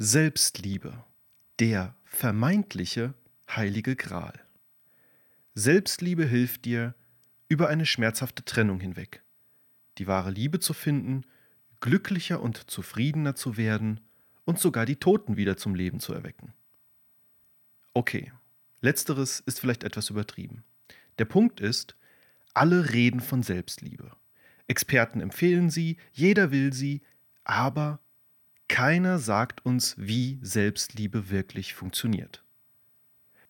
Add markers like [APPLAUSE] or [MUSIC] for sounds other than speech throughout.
Selbstliebe, der vermeintliche heilige Gral. Selbstliebe hilft dir über eine schmerzhafte Trennung hinweg, die wahre Liebe zu finden, glücklicher und zufriedener zu werden und sogar die Toten wieder zum Leben zu erwecken. Okay, letzteres ist vielleicht etwas übertrieben. Der Punkt ist, alle reden von Selbstliebe. Experten empfehlen sie, jeder will sie, aber keiner sagt uns, wie Selbstliebe wirklich funktioniert.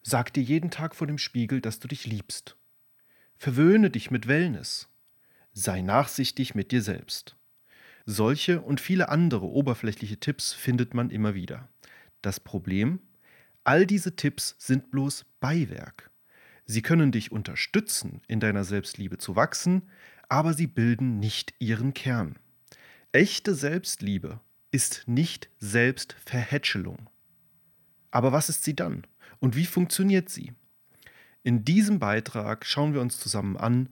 Sag dir jeden Tag vor dem Spiegel, dass du dich liebst. Verwöhne dich mit Wellness. Sei nachsichtig mit dir selbst. Solche und viele andere oberflächliche Tipps findet man immer wieder. Das Problem? All diese Tipps sind bloß Beiwerk. Sie können dich unterstützen, in deiner Selbstliebe zu wachsen, aber sie bilden nicht ihren Kern. Echte Selbstliebe ist nicht Selbstverhätschelung. Aber was ist sie dann? Und wie funktioniert sie? In diesem Beitrag schauen wir uns zusammen an,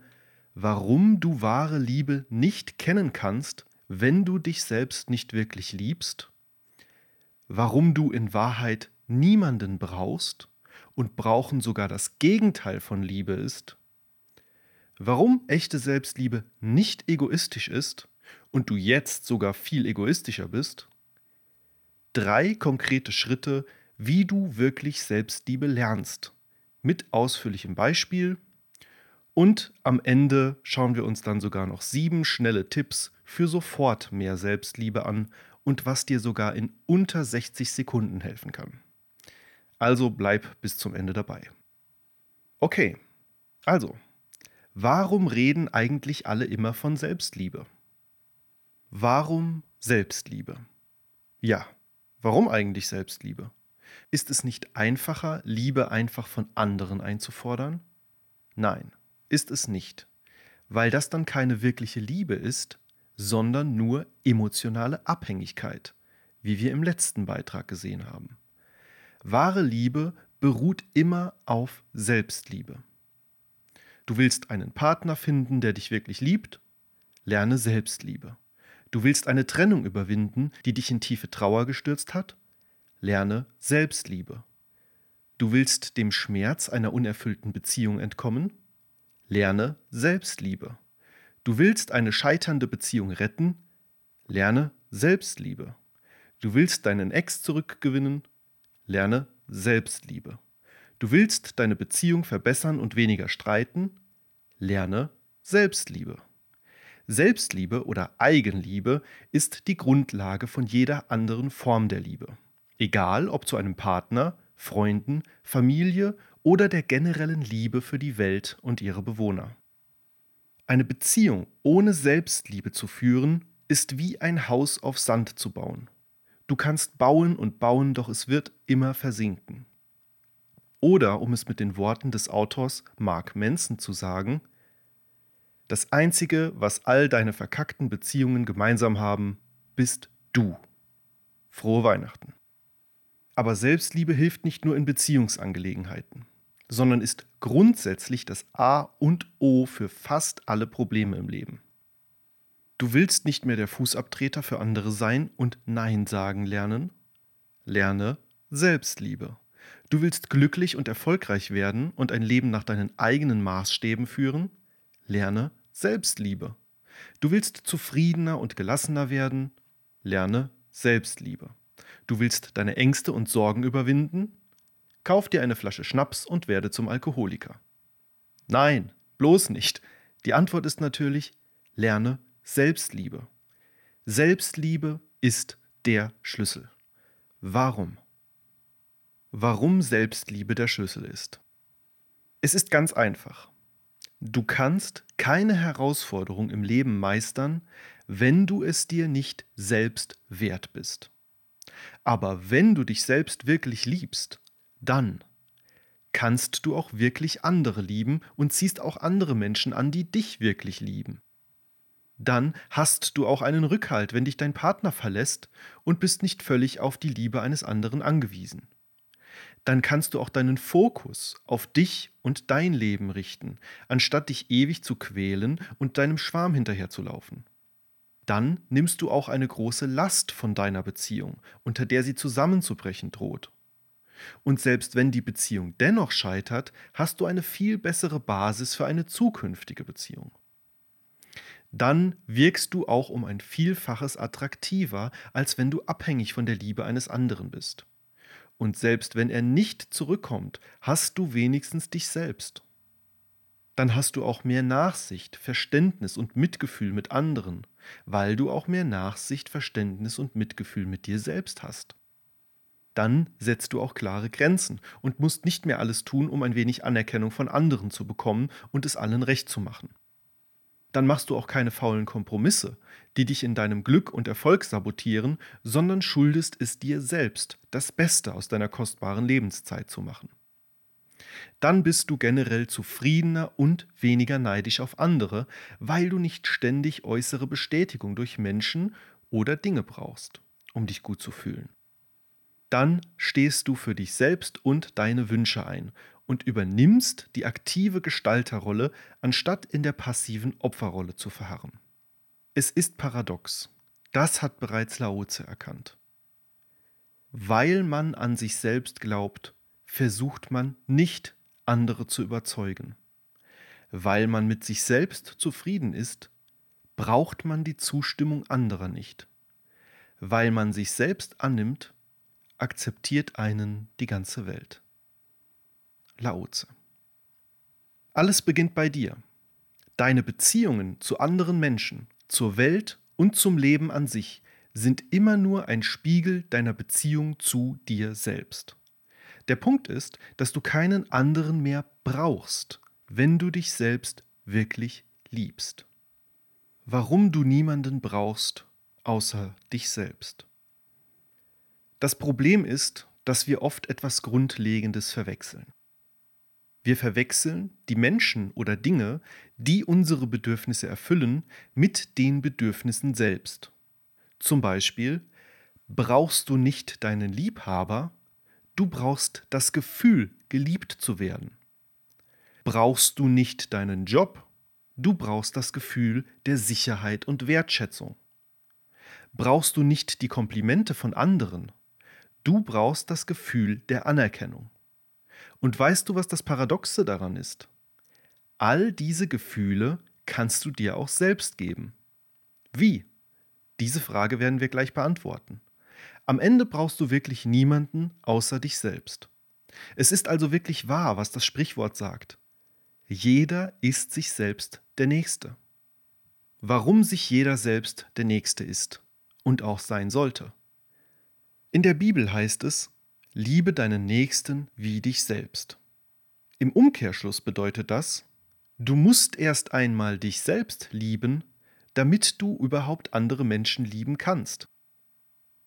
warum du wahre Liebe nicht kennen kannst, wenn du dich selbst nicht wirklich liebst, warum du in Wahrheit niemanden brauchst und brauchen sogar das Gegenteil von Liebe ist, warum echte Selbstliebe nicht egoistisch ist und du jetzt sogar viel egoistischer bist, drei konkrete Schritte, wie du wirklich Selbstliebe lernst, mit ausführlichem Beispiel. Und am Ende schauen wir uns dann sogar noch sieben schnelle Tipps für sofort mehr Selbstliebe an und was dir sogar in unter 60 Sekunden helfen kann. Also bleib bis zum Ende dabei. Okay, also, warum reden eigentlich alle immer von Selbstliebe? Warum Selbstliebe? Ja, warum eigentlich Selbstliebe? Ist es nicht einfacher, Liebe einfach von anderen einzufordern? Nein, ist es nicht, weil das dann keine wirkliche Liebe ist, sondern nur emotionale Abhängigkeit, wie wir im letzten Beitrag gesehen haben. Wahre Liebe beruht immer auf Selbstliebe. Du willst einen Partner finden, der dich wirklich liebt? Lerne Selbstliebe. Du willst eine Trennung überwinden, die dich in tiefe Trauer gestürzt hat? Lerne Selbstliebe. Du willst dem Schmerz einer unerfüllten Beziehung entkommen? Lerne Selbstliebe. Du willst eine scheiternde Beziehung retten? Lerne Selbstliebe. Du willst deinen Ex zurückgewinnen? Lerne Selbstliebe. Du willst deine Beziehung verbessern und weniger streiten? Lerne Selbstliebe. Selbstliebe oder Eigenliebe ist die Grundlage von jeder anderen Form der Liebe. Egal ob zu einem Partner, Freunden, Familie oder der generellen Liebe für die Welt und ihre Bewohner. Eine Beziehung ohne Selbstliebe zu führen, ist wie ein Haus auf Sand zu bauen. Du kannst bauen und bauen, doch es wird immer versinken. Oder, um es mit den Worten des Autors Mark Manson zu sagen, das Einzige, was all deine verkackten Beziehungen gemeinsam haben, bist du. Frohe Weihnachten. Aber Selbstliebe hilft nicht nur in Beziehungsangelegenheiten, sondern ist grundsätzlich das A und O für fast alle Probleme im Leben. Du willst nicht mehr der Fußabtreter für andere sein und Nein sagen lernen? Lerne Selbstliebe. Du willst glücklich und erfolgreich werden und ein Leben nach deinen eigenen Maßstäben führen? Lerne Selbstliebe. Du willst zufriedener und gelassener werden? Lerne Selbstliebe. Du willst deine Ängste und Sorgen überwinden? Kauf dir eine Flasche Schnaps und werde zum Alkoholiker. Nein, bloß nicht. Die Antwort ist natürlich, lerne Selbstliebe. Selbstliebe ist der Schlüssel. Warum? Warum Selbstliebe der Schlüssel ist? Es ist ganz einfach. Du kannst keine Herausforderung im Leben meistern, wenn du es dir nicht selbst wert bist. Aber wenn du dich selbst wirklich liebst, dann kannst du auch wirklich andere lieben und ziehst auch andere Menschen an, die dich wirklich lieben. Dann hast du auch einen Rückhalt, wenn dich dein Partner verlässt und bist nicht völlig auf die Liebe eines anderen angewiesen dann kannst du auch deinen Fokus auf dich und dein Leben richten, anstatt dich ewig zu quälen und deinem Schwarm hinterherzulaufen. dann nimmst du auch eine große Last von deiner Beziehung, unter der sie zusammenzubrechen droht. Und selbst wenn die Beziehung dennoch scheitert, hast du eine viel bessere Basis für eine zukünftige Beziehung. Dann wirkst du auch um ein Vielfaches attraktiver, als wenn du abhängig von der Liebe eines anderen bist. Und selbst wenn er nicht zurückkommt, hast du wenigstens dich selbst. Dann hast du auch mehr Nachsicht, Verständnis und Mitgefühl mit anderen, weil du auch mehr Nachsicht, Verständnis und Mitgefühl mit dir selbst hast dann setzt du auch klare Grenzen und musst nicht mehr alles tun, um ein wenig Anerkennung von anderen zu bekommen und es allen recht zu machen. Dann machst du auch keine faulen Kompromisse, die dich in deinem Glück und Erfolg sabotieren, sondern schuldest es dir selbst, das Beste aus deiner kostbaren Lebenszeit zu machen. Dann bist du generell zufriedener und weniger neidisch auf andere, weil du nicht ständig äußere Bestätigung durch Menschen oder Dinge brauchst, um dich gut zu fühlen dann stehst du für dich selbst und deine Wünsche ein und übernimmst die aktive Gestalterrolle, anstatt in der passiven Opferrolle zu verharren. Es ist paradox. Das hat bereits Laoze erkannt. Weil man an sich selbst glaubt, versucht man nicht, andere zu überzeugen. Weil man mit sich selbst zufrieden ist, braucht man die Zustimmung anderer nicht. Weil man sich selbst annimmt, akzeptiert einen die ganze Welt. Laoze. Alles beginnt bei dir. Deine Beziehungen zu anderen Menschen, zur Welt und zum Leben an sich sind immer nur ein Spiegel deiner Beziehung zu dir selbst. Der Punkt ist, dass du keinen anderen mehr brauchst, wenn du dich selbst wirklich liebst. Warum du niemanden brauchst außer dich selbst. Das Problem ist, dass wir oft etwas Grundlegendes verwechseln. Wir verwechseln die Menschen oder Dinge, die unsere Bedürfnisse erfüllen, mit den Bedürfnissen selbst. Zum Beispiel brauchst du nicht deinen Liebhaber, du brauchst das Gefühl, geliebt zu werden. Brauchst du nicht deinen Job, du brauchst das Gefühl der Sicherheit und Wertschätzung. Brauchst du nicht die Komplimente von anderen, Du brauchst das Gefühl der Anerkennung. Und weißt du, was das Paradoxe daran ist? All diese Gefühle kannst du dir auch selbst geben. Wie? Diese Frage werden wir gleich beantworten. Am Ende brauchst du wirklich niemanden außer dich selbst. Es ist also wirklich wahr, was das Sprichwort sagt. Jeder ist sich selbst der Nächste. Warum sich jeder selbst der Nächste ist und auch sein sollte. In der Bibel heißt es, liebe deinen Nächsten wie dich selbst. Im Umkehrschluss bedeutet das, du musst erst einmal dich selbst lieben, damit du überhaupt andere Menschen lieben kannst.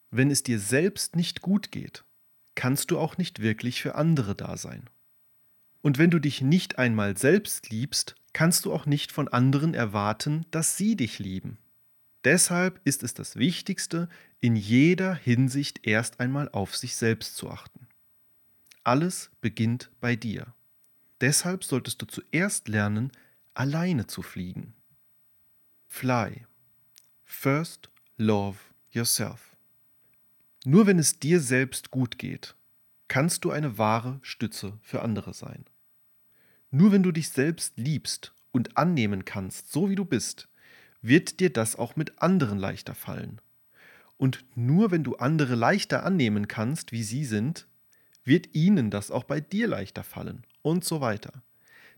Wenn es dir selbst nicht gut geht, kannst du auch nicht wirklich für andere da sein. Und wenn du dich nicht einmal selbst liebst, kannst du auch nicht von anderen erwarten, dass sie dich lieben. Deshalb ist es das Wichtigste, in jeder Hinsicht erst einmal auf sich selbst zu achten. Alles beginnt bei dir. Deshalb solltest du zuerst lernen, alleine zu fliegen. Fly. First love yourself. Nur wenn es dir selbst gut geht, kannst du eine wahre Stütze für andere sein. Nur wenn du dich selbst liebst und annehmen kannst, so wie du bist, wird dir das auch mit anderen leichter fallen. Und nur wenn du andere leichter annehmen kannst, wie sie sind, wird ihnen das auch bei dir leichter fallen und so weiter.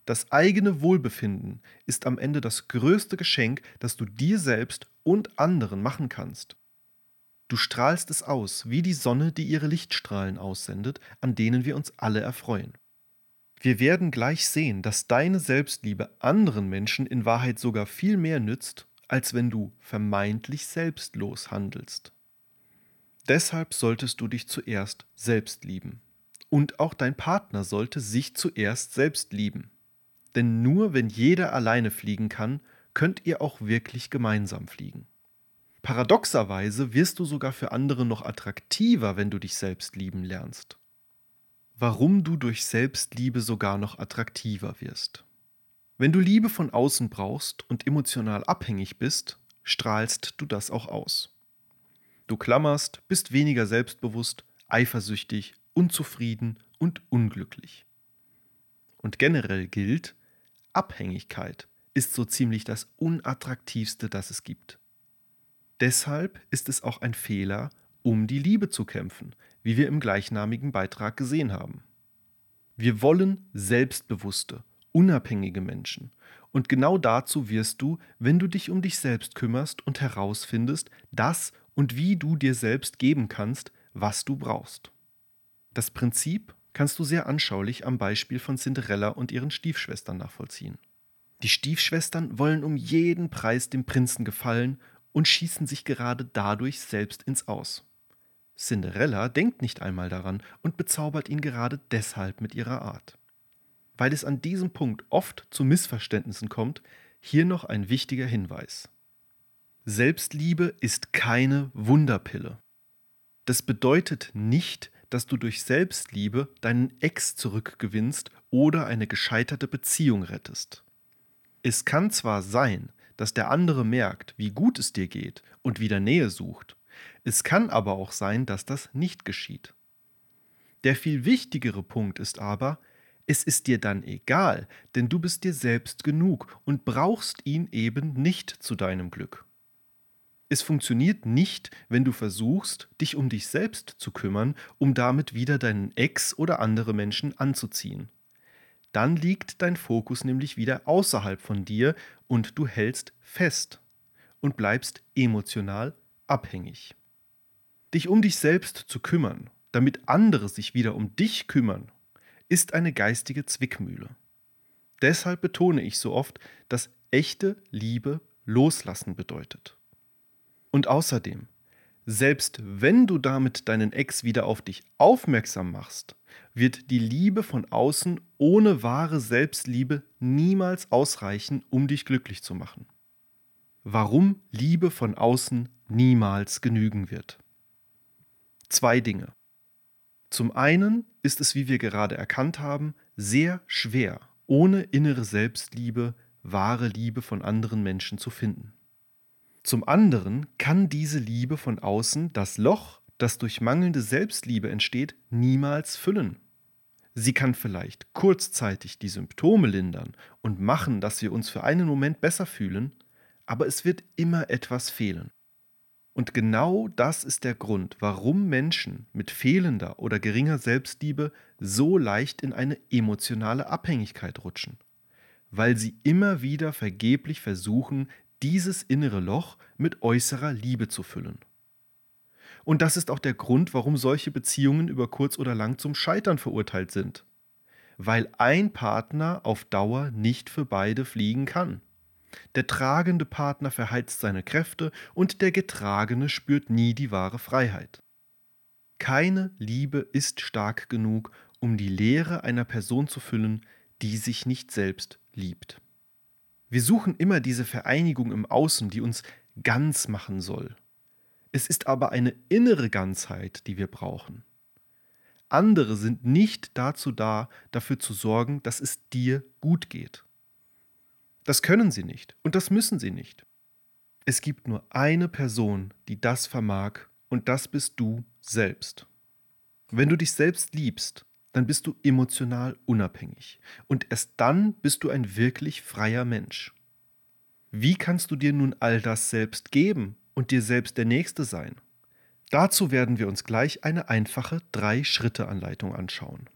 Das eigene Wohlbefinden ist am Ende das größte Geschenk, das du dir selbst und anderen machen kannst. Du strahlst es aus, wie die Sonne, die ihre Lichtstrahlen aussendet, an denen wir uns alle erfreuen. Wir werden gleich sehen, dass deine Selbstliebe anderen Menschen in Wahrheit sogar viel mehr nützt als wenn du vermeintlich selbstlos handelst. Deshalb solltest du dich zuerst selbst lieben. Und auch dein Partner sollte sich zuerst selbst lieben. Denn nur wenn jeder alleine fliegen kann, könnt ihr auch wirklich gemeinsam fliegen. Paradoxerweise wirst du sogar für andere noch attraktiver, wenn du dich selbst lieben lernst. Warum du durch Selbstliebe sogar noch attraktiver wirst. Wenn du Liebe von außen brauchst und emotional abhängig bist, strahlst du das auch aus. Du klammerst, bist weniger selbstbewusst, eifersüchtig, unzufrieden und unglücklich. Und generell gilt, Abhängigkeit ist so ziemlich das Unattraktivste, das es gibt. Deshalb ist es auch ein Fehler, um die Liebe zu kämpfen, wie wir im gleichnamigen Beitrag gesehen haben. Wir wollen selbstbewusste, unabhängige Menschen. Und genau dazu wirst du, wenn du dich um dich selbst kümmerst und herausfindest, dass und wie du dir selbst geben kannst, was du brauchst. Das Prinzip kannst du sehr anschaulich am Beispiel von Cinderella und ihren Stiefschwestern nachvollziehen. Die Stiefschwestern wollen um jeden Preis dem Prinzen gefallen und schießen sich gerade dadurch selbst ins Aus. Cinderella denkt nicht einmal daran und bezaubert ihn gerade deshalb mit ihrer Art. Weil es an diesem Punkt oft zu Missverständnissen kommt, hier noch ein wichtiger Hinweis. Selbstliebe ist keine Wunderpille. Das bedeutet nicht, dass du durch Selbstliebe deinen Ex zurückgewinnst oder eine gescheiterte Beziehung rettest. Es kann zwar sein, dass der andere merkt, wie gut es dir geht und wieder Nähe sucht, es kann aber auch sein, dass das nicht geschieht. Der viel wichtigere Punkt ist aber, es ist dir dann egal, denn du bist dir selbst genug und brauchst ihn eben nicht zu deinem Glück. Es funktioniert nicht, wenn du versuchst, dich um dich selbst zu kümmern, um damit wieder deinen Ex oder andere Menschen anzuziehen. Dann liegt dein Fokus nämlich wieder außerhalb von dir und du hältst fest und bleibst emotional abhängig. Dich um dich selbst zu kümmern, damit andere sich wieder um dich kümmern, ist eine geistige Zwickmühle. Deshalb betone ich so oft, dass echte Liebe loslassen bedeutet. Und außerdem, selbst wenn du damit deinen Ex wieder auf dich aufmerksam machst, wird die Liebe von außen ohne wahre Selbstliebe niemals ausreichen, um dich glücklich zu machen. Warum Liebe von außen niemals genügen wird. Zwei Dinge. Zum einen ist es, wie wir gerade erkannt haben, sehr schwer, ohne innere Selbstliebe wahre Liebe von anderen Menschen zu finden. Zum anderen kann diese Liebe von außen das Loch, das durch mangelnde Selbstliebe entsteht, niemals füllen. Sie kann vielleicht kurzzeitig die Symptome lindern und machen, dass wir uns für einen Moment besser fühlen, aber es wird immer etwas fehlen. Und genau das ist der Grund, warum Menschen mit fehlender oder geringer Selbstliebe so leicht in eine emotionale Abhängigkeit rutschen, weil sie immer wieder vergeblich versuchen, dieses innere Loch mit äußerer Liebe zu füllen. Und das ist auch der Grund, warum solche Beziehungen über kurz oder lang zum Scheitern verurteilt sind. Weil ein Partner auf Dauer nicht für beide fliegen kann. Der tragende Partner verheizt seine Kräfte und der Getragene spürt nie die wahre Freiheit. Keine Liebe ist stark genug, um die Leere einer Person zu füllen, die sich nicht selbst liebt. Wir suchen immer diese Vereinigung im Außen, die uns ganz machen soll. Es ist aber eine innere Ganzheit, die wir brauchen. Andere sind nicht dazu da, dafür zu sorgen, dass es dir gut geht. Das können sie nicht und das müssen sie nicht. Es gibt nur eine Person, die das vermag, und das bist du selbst. Wenn du dich selbst liebst, dann bist du emotional unabhängig. Und erst dann bist du ein wirklich freier Mensch. Wie kannst du dir nun all das selbst geben und dir selbst der Nächste sein? Dazu werden wir uns gleich eine einfache Drei-Schritte-Anleitung anschauen.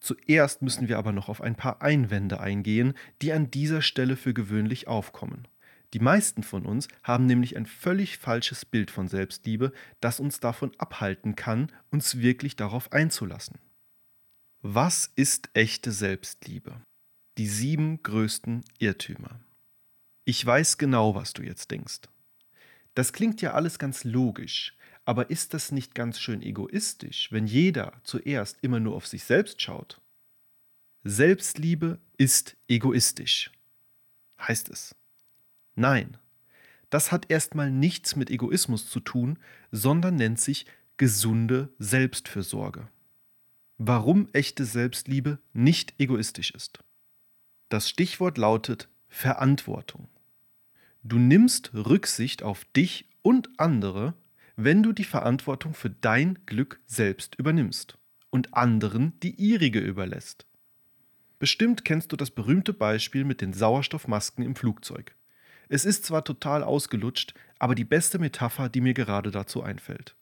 Zuerst müssen wir aber noch auf ein paar Einwände eingehen, die an dieser Stelle für gewöhnlich aufkommen. Die meisten von uns haben nämlich ein völlig falsches Bild von Selbstliebe, das uns davon abhalten kann, uns wirklich darauf einzulassen. Was ist echte Selbstliebe? Die sieben größten Irrtümer. Ich weiß genau, was du jetzt denkst. Das klingt ja alles ganz logisch, aber ist das nicht ganz schön egoistisch, wenn jeder zuerst immer nur auf sich selbst schaut? Selbstliebe ist egoistisch, heißt es. Nein, das hat erstmal nichts mit Egoismus zu tun, sondern nennt sich gesunde Selbstfürsorge warum echte Selbstliebe nicht egoistisch ist. Das Stichwort lautet Verantwortung. Du nimmst Rücksicht auf dich und andere, wenn du die Verantwortung für dein Glück selbst übernimmst und anderen die ihrige überlässt. Bestimmt kennst du das berühmte Beispiel mit den Sauerstoffmasken im Flugzeug. Es ist zwar total ausgelutscht, aber die beste Metapher, die mir gerade dazu einfällt.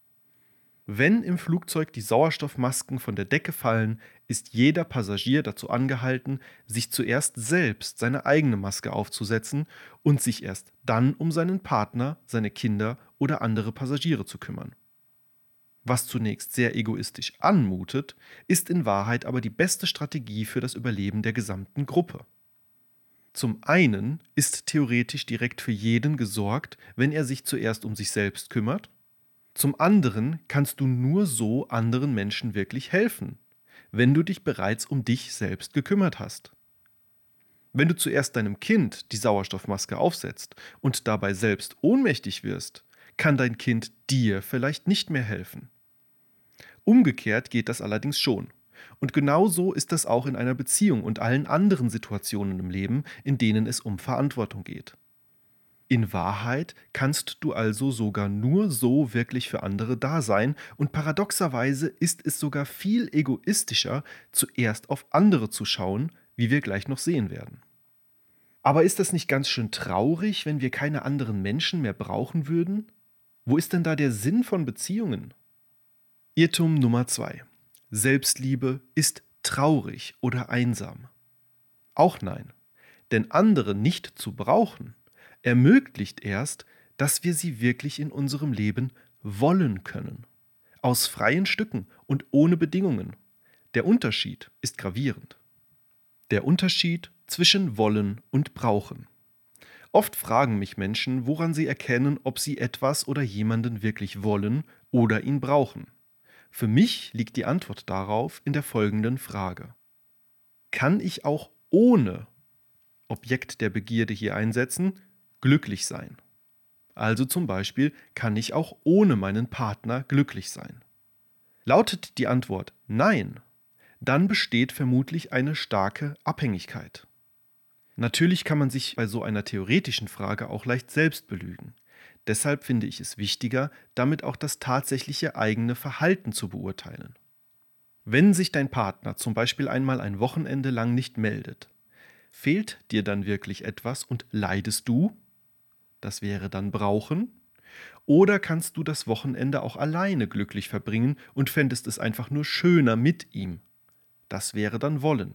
Wenn im Flugzeug die Sauerstoffmasken von der Decke fallen, ist jeder Passagier dazu angehalten, sich zuerst selbst seine eigene Maske aufzusetzen und sich erst dann um seinen Partner, seine Kinder oder andere Passagiere zu kümmern. Was zunächst sehr egoistisch anmutet, ist in Wahrheit aber die beste Strategie für das Überleben der gesamten Gruppe. Zum einen ist theoretisch direkt für jeden gesorgt, wenn er sich zuerst um sich selbst kümmert zum anderen kannst du nur so anderen Menschen wirklich helfen, wenn du dich bereits um dich selbst gekümmert hast. Wenn du zuerst deinem Kind die Sauerstoffmaske aufsetzt und dabei selbst ohnmächtig wirst, kann dein Kind dir vielleicht nicht mehr helfen. Umgekehrt geht das allerdings schon. Und genauso ist das auch in einer Beziehung und allen anderen Situationen im Leben, in denen es um Verantwortung geht. In Wahrheit kannst du also sogar nur so wirklich für andere da sein und paradoxerweise ist es sogar viel egoistischer, zuerst auf andere zu schauen, wie wir gleich noch sehen werden. Aber ist das nicht ganz schön traurig, wenn wir keine anderen Menschen mehr brauchen würden? Wo ist denn da der Sinn von Beziehungen? Irrtum Nummer 2. Selbstliebe ist traurig oder einsam. Auch nein. Denn andere nicht zu brauchen ermöglicht erst, dass wir sie wirklich in unserem Leben wollen können. Aus freien Stücken und ohne Bedingungen. Der Unterschied ist gravierend. Der Unterschied zwischen wollen und brauchen. Oft fragen mich Menschen, woran sie erkennen, ob sie etwas oder jemanden wirklich wollen oder ihn brauchen. Für mich liegt die Antwort darauf in der folgenden Frage. Kann ich auch ohne Objekt der Begierde hier einsetzen, glücklich sein. Also zum Beispiel kann ich auch ohne meinen Partner glücklich sein. Lautet die Antwort Nein, dann besteht vermutlich eine starke Abhängigkeit. Natürlich kann man sich bei so einer theoretischen Frage auch leicht selbst belügen. Deshalb finde ich es wichtiger, damit auch das tatsächliche eigene Verhalten zu beurteilen. Wenn sich dein Partner zum Beispiel einmal ein Wochenende lang nicht meldet, fehlt dir dann wirklich etwas und leidest du? Das wäre dann brauchen. Oder kannst du das Wochenende auch alleine glücklich verbringen und fändest es einfach nur schöner mit ihm. Das wäre dann wollen.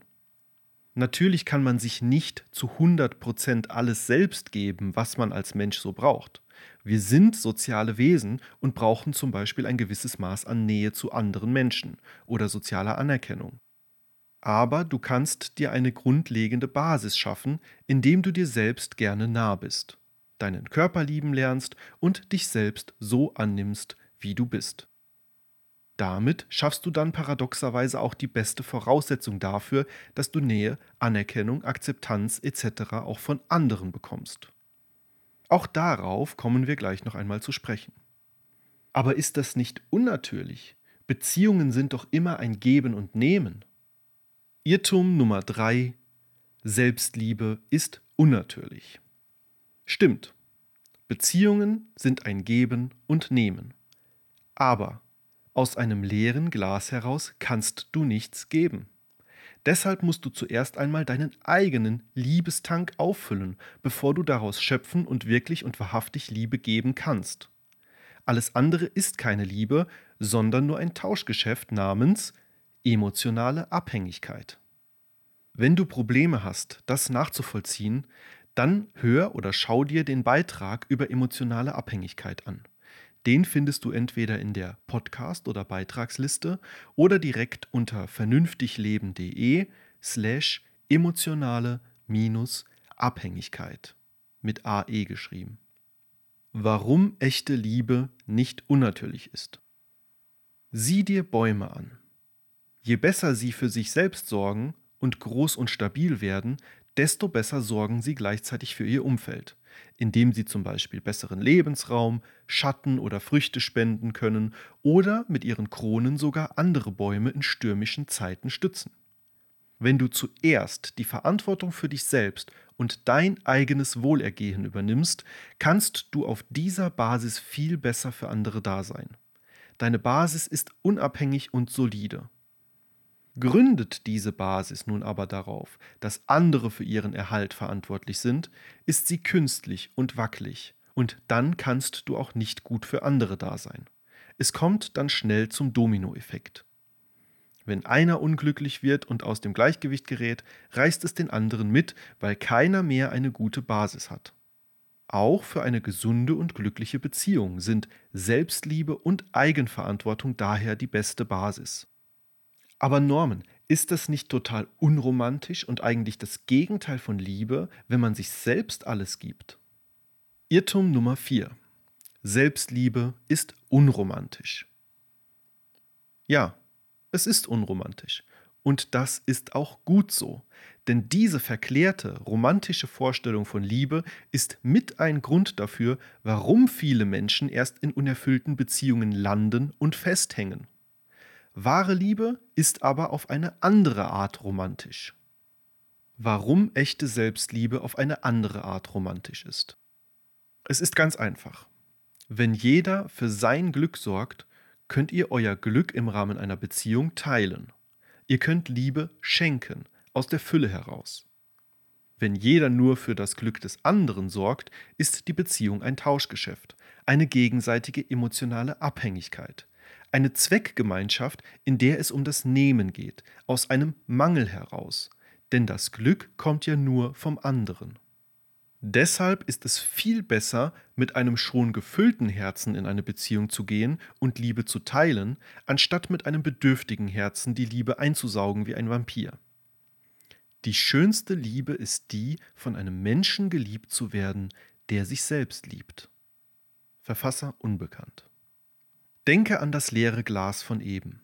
Natürlich kann man sich nicht zu 100% alles selbst geben, was man als Mensch so braucht. Wir sind soziale Wesen und brauchen zum Beispiel ein gewisses Maß an Nähe zu anderen Menschen oder sozialer Anerkennung. Aber du kannst dir eine grundlegende Basis schaffen, indem du dir selbst gerne nah bist deinen Körper lieben lernst und dich selbst so annimmst, wie du bist. Damit schaffst du dann paradoxerweise auch die beste Voraussetzung dafür, dass du Nähe, Anerkennung, Akzeptanz etc. auch von anderen bekommst. Auch darauf kommen wir gleich noch einmal zu sprechen. Aber ist das nicht unnatürlich? Beziehungen sind doch immer ein Geben und Nehmen. Irrtum Nummer 3. Selbstliebe ist unnatürlich. Stimmt. Beziehungen sind ein Geben und Nehmen. Aber aus einem leeren Glas heraus kannst du nichts geben. Deshalb musst du zuerst einmal deinen eigenen Liebestank auffüllen, bevor du daraus schöpfen und wirklich und wahrhaftig Liebe geben kannst. Alles andere ist keine Liebe, sondern nur ein Tauschgeschäft namens emotionale Abhängigkeit. Wenn du Probleme hast, das nachzuvollziehen, dann hör oder schau dir den Beitrag über emotionale Abhängigkeit an. Den findest du entweder in der Podcast- oder Beitragsliste oder direkt unter vernünftigleben.de slash emotionale Abhängigkeit mit AE geschrieben. Warum echte Liebe nicht unnatürlich ist. Sieh dir Bäume an. Je besser sie für sich selbst sorgen und groß und stabil werden, desto besser sorgen sie gleichzeitig für ihr Umfeld, indem sie zum Beispiel besseren Lebensraum, Schatten oder Früchte spenden können oder mit ihren Kronen sogar andere Bäume in stürmischen Zeiten stützen. Wenn du zuerst die Verantwortung für dich selbst und dein eigenes Wohlergehen übernimmst, kannst du auf dieser Basis viel besser für andere da sein. Deine Basis ist unabhängig und solide. Gründet diese Basis nun aber darauf, dass andere für ihren Erhalt verantwortlich sind, ist sie künstlich und wackelig, und dann kannst du auch nicht gut für andere da sein. Es kommt dann schnell zum Dominoeffekt. Wenn einer unglücklich wird und aus dem Gleichgewicht gerät, reißt es den anderen mit, weil keiner mehr eine gute Basis hat. Auch für eine gesunde und glückliche Beziehung sind Selbstliebe und Eigenverantwortung daher die beste Basis. Aber Norman, ist das nicht total unromantisch und eigentlich das Gegenteil von Liebe, wenn man sich selbst alles gibt? Irrtum Nummer 4. Selbstliebe ist unromantisch. Ja, es ist unromantisch. Und das ist auch gut so. Denn diese verklärte, romantische Vorstellung von Liebe ist mit ein Grund dafür, warum viele Menschen erst in unerfüllten Beziehungen landen und festhängen. Wahre Liebe ist aber auf eine andere Art romantisch. Warum echte Selbstliebe auf eine andere Art romantisch ist. Es ist ganz einfach. Wenn jeder für sein Glück sorgt, könnt ihr euer Glück im Rahmen einer Beziehung teilen. Ihr könnt Liebe schenken, aus der Fülle heraus. Wenn jeder nur für das Glück des anderen sorgt, ist die Beziehung ein Tauschgeschäft, eine gegenseitige emotionale Abhängigkeit. Eine Zweckgemeinschaft, in der es um das Nehmen geht, aus einem Mangel heraus. Denn das Glück kommt ja nur vom anderen. Deshalb ist es viel besser, mit einem schon gefüllten Herzen in eine Beziehung zu gehen und Liebe zu teilen, anstatt mit einem bedürftigen Herzen die Liebe einzusaugen wie ein Vampir. Die schönste Liebe ist die, von einem Menschen geliebt zu werden, der sich selbst liebt. Verfasser unbekannt. Denke an das leere Glas von eben.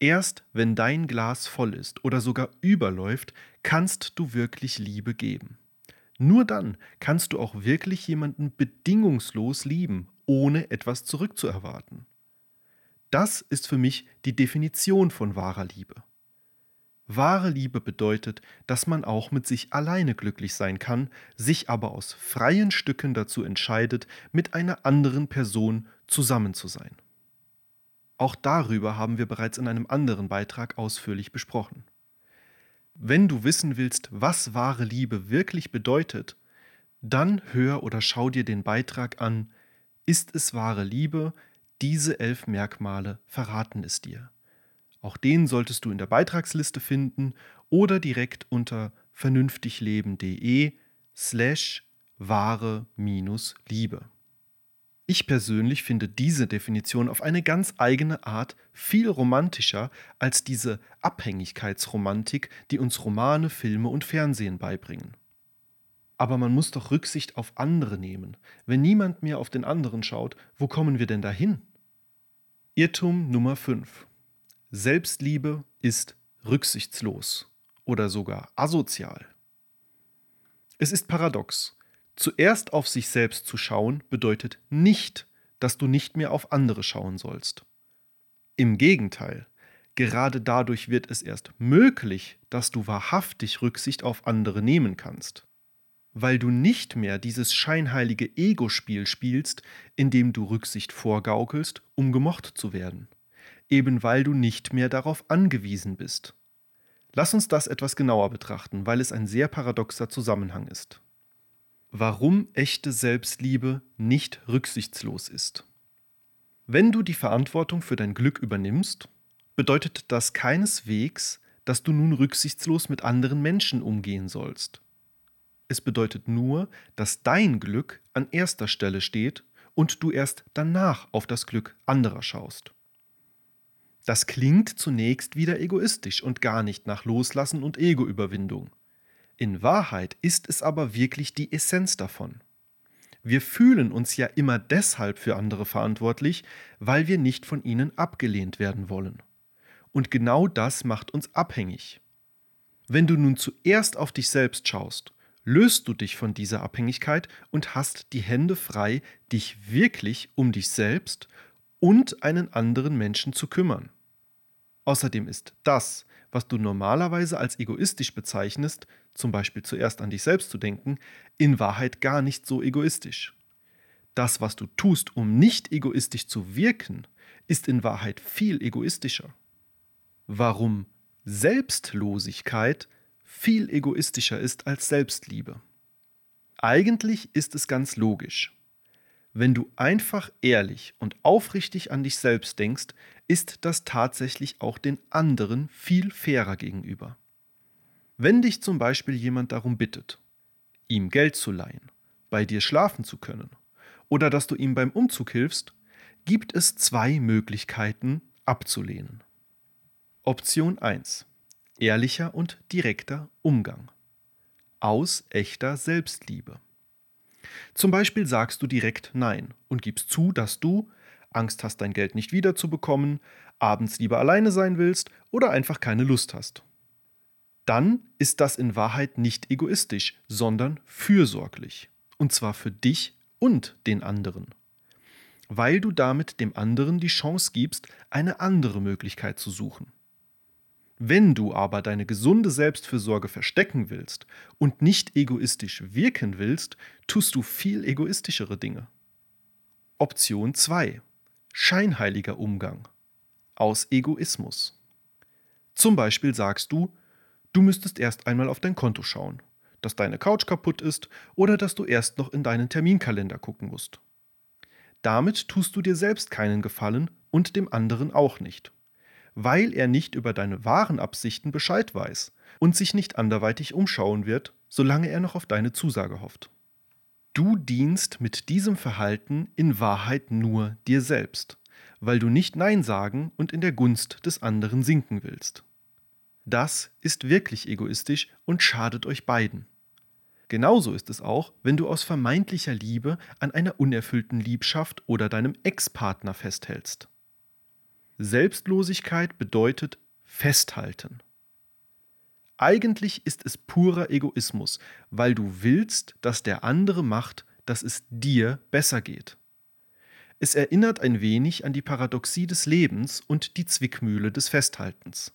Erst wenn dein Glas voll ist oder sogar überläuft, kannst du wirklich Liebe geben. Nur dann kannst du auch wirklich jemanden bedingungslos lieben, ohne etwas zurückzuerwarten. Das ist für mich die Definition von wahrer Liebe. Wahre Liebe bedeutet, dass man auch mit sich alleine glücklich sein kann, sich aber aus freien Stücken dazu entscheidet, mit einer anderen Person zusammen zu sein. Auch darüber haben wir bereits in einem anderen Beitrag ausführlich besprochen. Wenn du wissen willst, was wahre Liebe wirklich bedeutet, dann hör oder schau dir den Beitrag an Ist es wahre Liebe? Diese elf Merkmale verraten es dir. Auch den solltest du in der Beitragsliste finden oder direkt unter vernünftigleben.de slash wahre-liebe. Ich persönlich finde diese Definition auf eine ganz eigene Art viel romantischer als diese Abhängigkeitsromantik, die uns Romane, Filme und Fernsehen beibringen. Aber man muss doch Rücksicht auf andere nehmen. Wenn niemand mehr auf den anderen schaut, wo kommen wir denn dahin? Irrtum Nummer 5. Selbstliebe ist rücksichtslos oder sogar asozial. Es ist paradox. Zuerst auf sich selbst zu schauen bedeutet nicht, dass du nicht mehr auf andere schauen sollst. Im Gegenteil, gerade dadurch wird es erst möglich, dass du wahrhaftig Rücksicht auf andere nehmen kannst. Weil du nicht mehr dieses scheinheilige Ego-Spiel spielst, in dem du Rücksicht vorgaukelst, um gemocht zu werden. Eben weil du nicht mehr darauf angewiesen bist. Lass uns das etwas genauer betrachten, weil es ein sehr paradoxer Zusammenhang ist warum echte Selbstliebe nicht rücksichtslos ist. Wenn du die Verantwortung für dein Glück übernimmst, bedeutet das keineswegs, dass du nun rücksichtslos mit anderen Menschen umgehen sollst. Es bedeutet nur, dass dein Glück an erster Stelle steht und du erst danach auf das Glück anderer schaust. Das klingt zunächst wieder egoistisch und gar nicht nach Loslassen und Egoüberwindung. In Wahrheit ist es aber wirklich die Essenz davon. Wir fühlen uns ja immer deshalb für andere verantwortlich, weil wir nicht von ihnen abgelehnt werden wollen. Und genau das macht uns abhängig. Wenn du nun zuerst auf dich selbst schaust, löst du dich von dieser Abhängigkeit und hast die Hände frei, dich wirklich um dich selbst und einen anderen Menschen zu kümmern. Außerdem ist das, was du normalerweise als egoistisch bezeichnest, zum Beispiel zuerst an dich selbst zu denken, in Wahrheit gar nicht so egoistisch. Das, was du tust, um nicht egoistisch zu wirken, ist in Wahrheit viel egoistischer. Warum Selbstlosigkeit viel egoistischer ist als Selbstliebe. Eigentlich ist es ganz logisch. Wenn du einfach ehrlich und aufrichtig an dich selbst denkst, ist das tatsächlich auch den anderen viel fairer gegenüber. Wenn dich zum Beispiel jemand darum bittet, ihm Geld zu leihen, bei dir schlafen zu können oder dass du ihm beim Umzug hilfst, gibt es zwei Möglichkeiten abzulehnen. Option 1. Ehrlicher und direkter Umgang. Aus echter Selbstliebe. Zum Beispiel sagst du direkt Nein und gibst zu, dass du Angst hast, dein Geld nicht wiederzubekommen, abends lieber alleine sein willst oder einfach keine Lust hast. Dann ist das in Wahrheit nicht egoistisch, sondern fürsorglich. Und zwar für dich und den anderen. Weil du damit dem anderen die Chance gibst, eine andere Möglichkeit zu suchen. Wenn du aber deine gesunde Selbstfürsorge verstecken willst und nicht egoistisch wirken willst, tust du viel egoistischere Dinge. Option 2. Scheinheiliger Umgang. Aus Egoismus. Zum Beispiel sagst du, du müsstest erst einmal auf dein Konto schauen, dass deine Couch kaputt ist oder dass du erst noch in deinen Terminkalender gucken musst. Damit tust du dir selbst keinen Gefallen und dem anderen auch nicht weil er nicht über deine wahren Absichten Bescheid weiß und sich nicht anderweitig umschauen wird, solange er noch auf deine Zusage hofft. Du dienst mit diesem Verhalten in Wahrheit nur dir selbst, weil du nicht Nein sagen und in der Gunst des anderen sinken willst. Das ist wirklich egoistisch und schadet euch beiden. Genauso ist es auch, wenn du aus vermeintlicher Liebe an einer unerfüllten Liebschaft oder deinem Ex-Partner festhältst. Selbstlosigkeit bedeutet festhalten. Eigentlich ist es purer Egoismus, weil du willst, dass der andere macht, dass es dir besser geht. Es erinnert ein wenig an die Paradoxie des Lebens und die Zwickmühle des Festhaltens.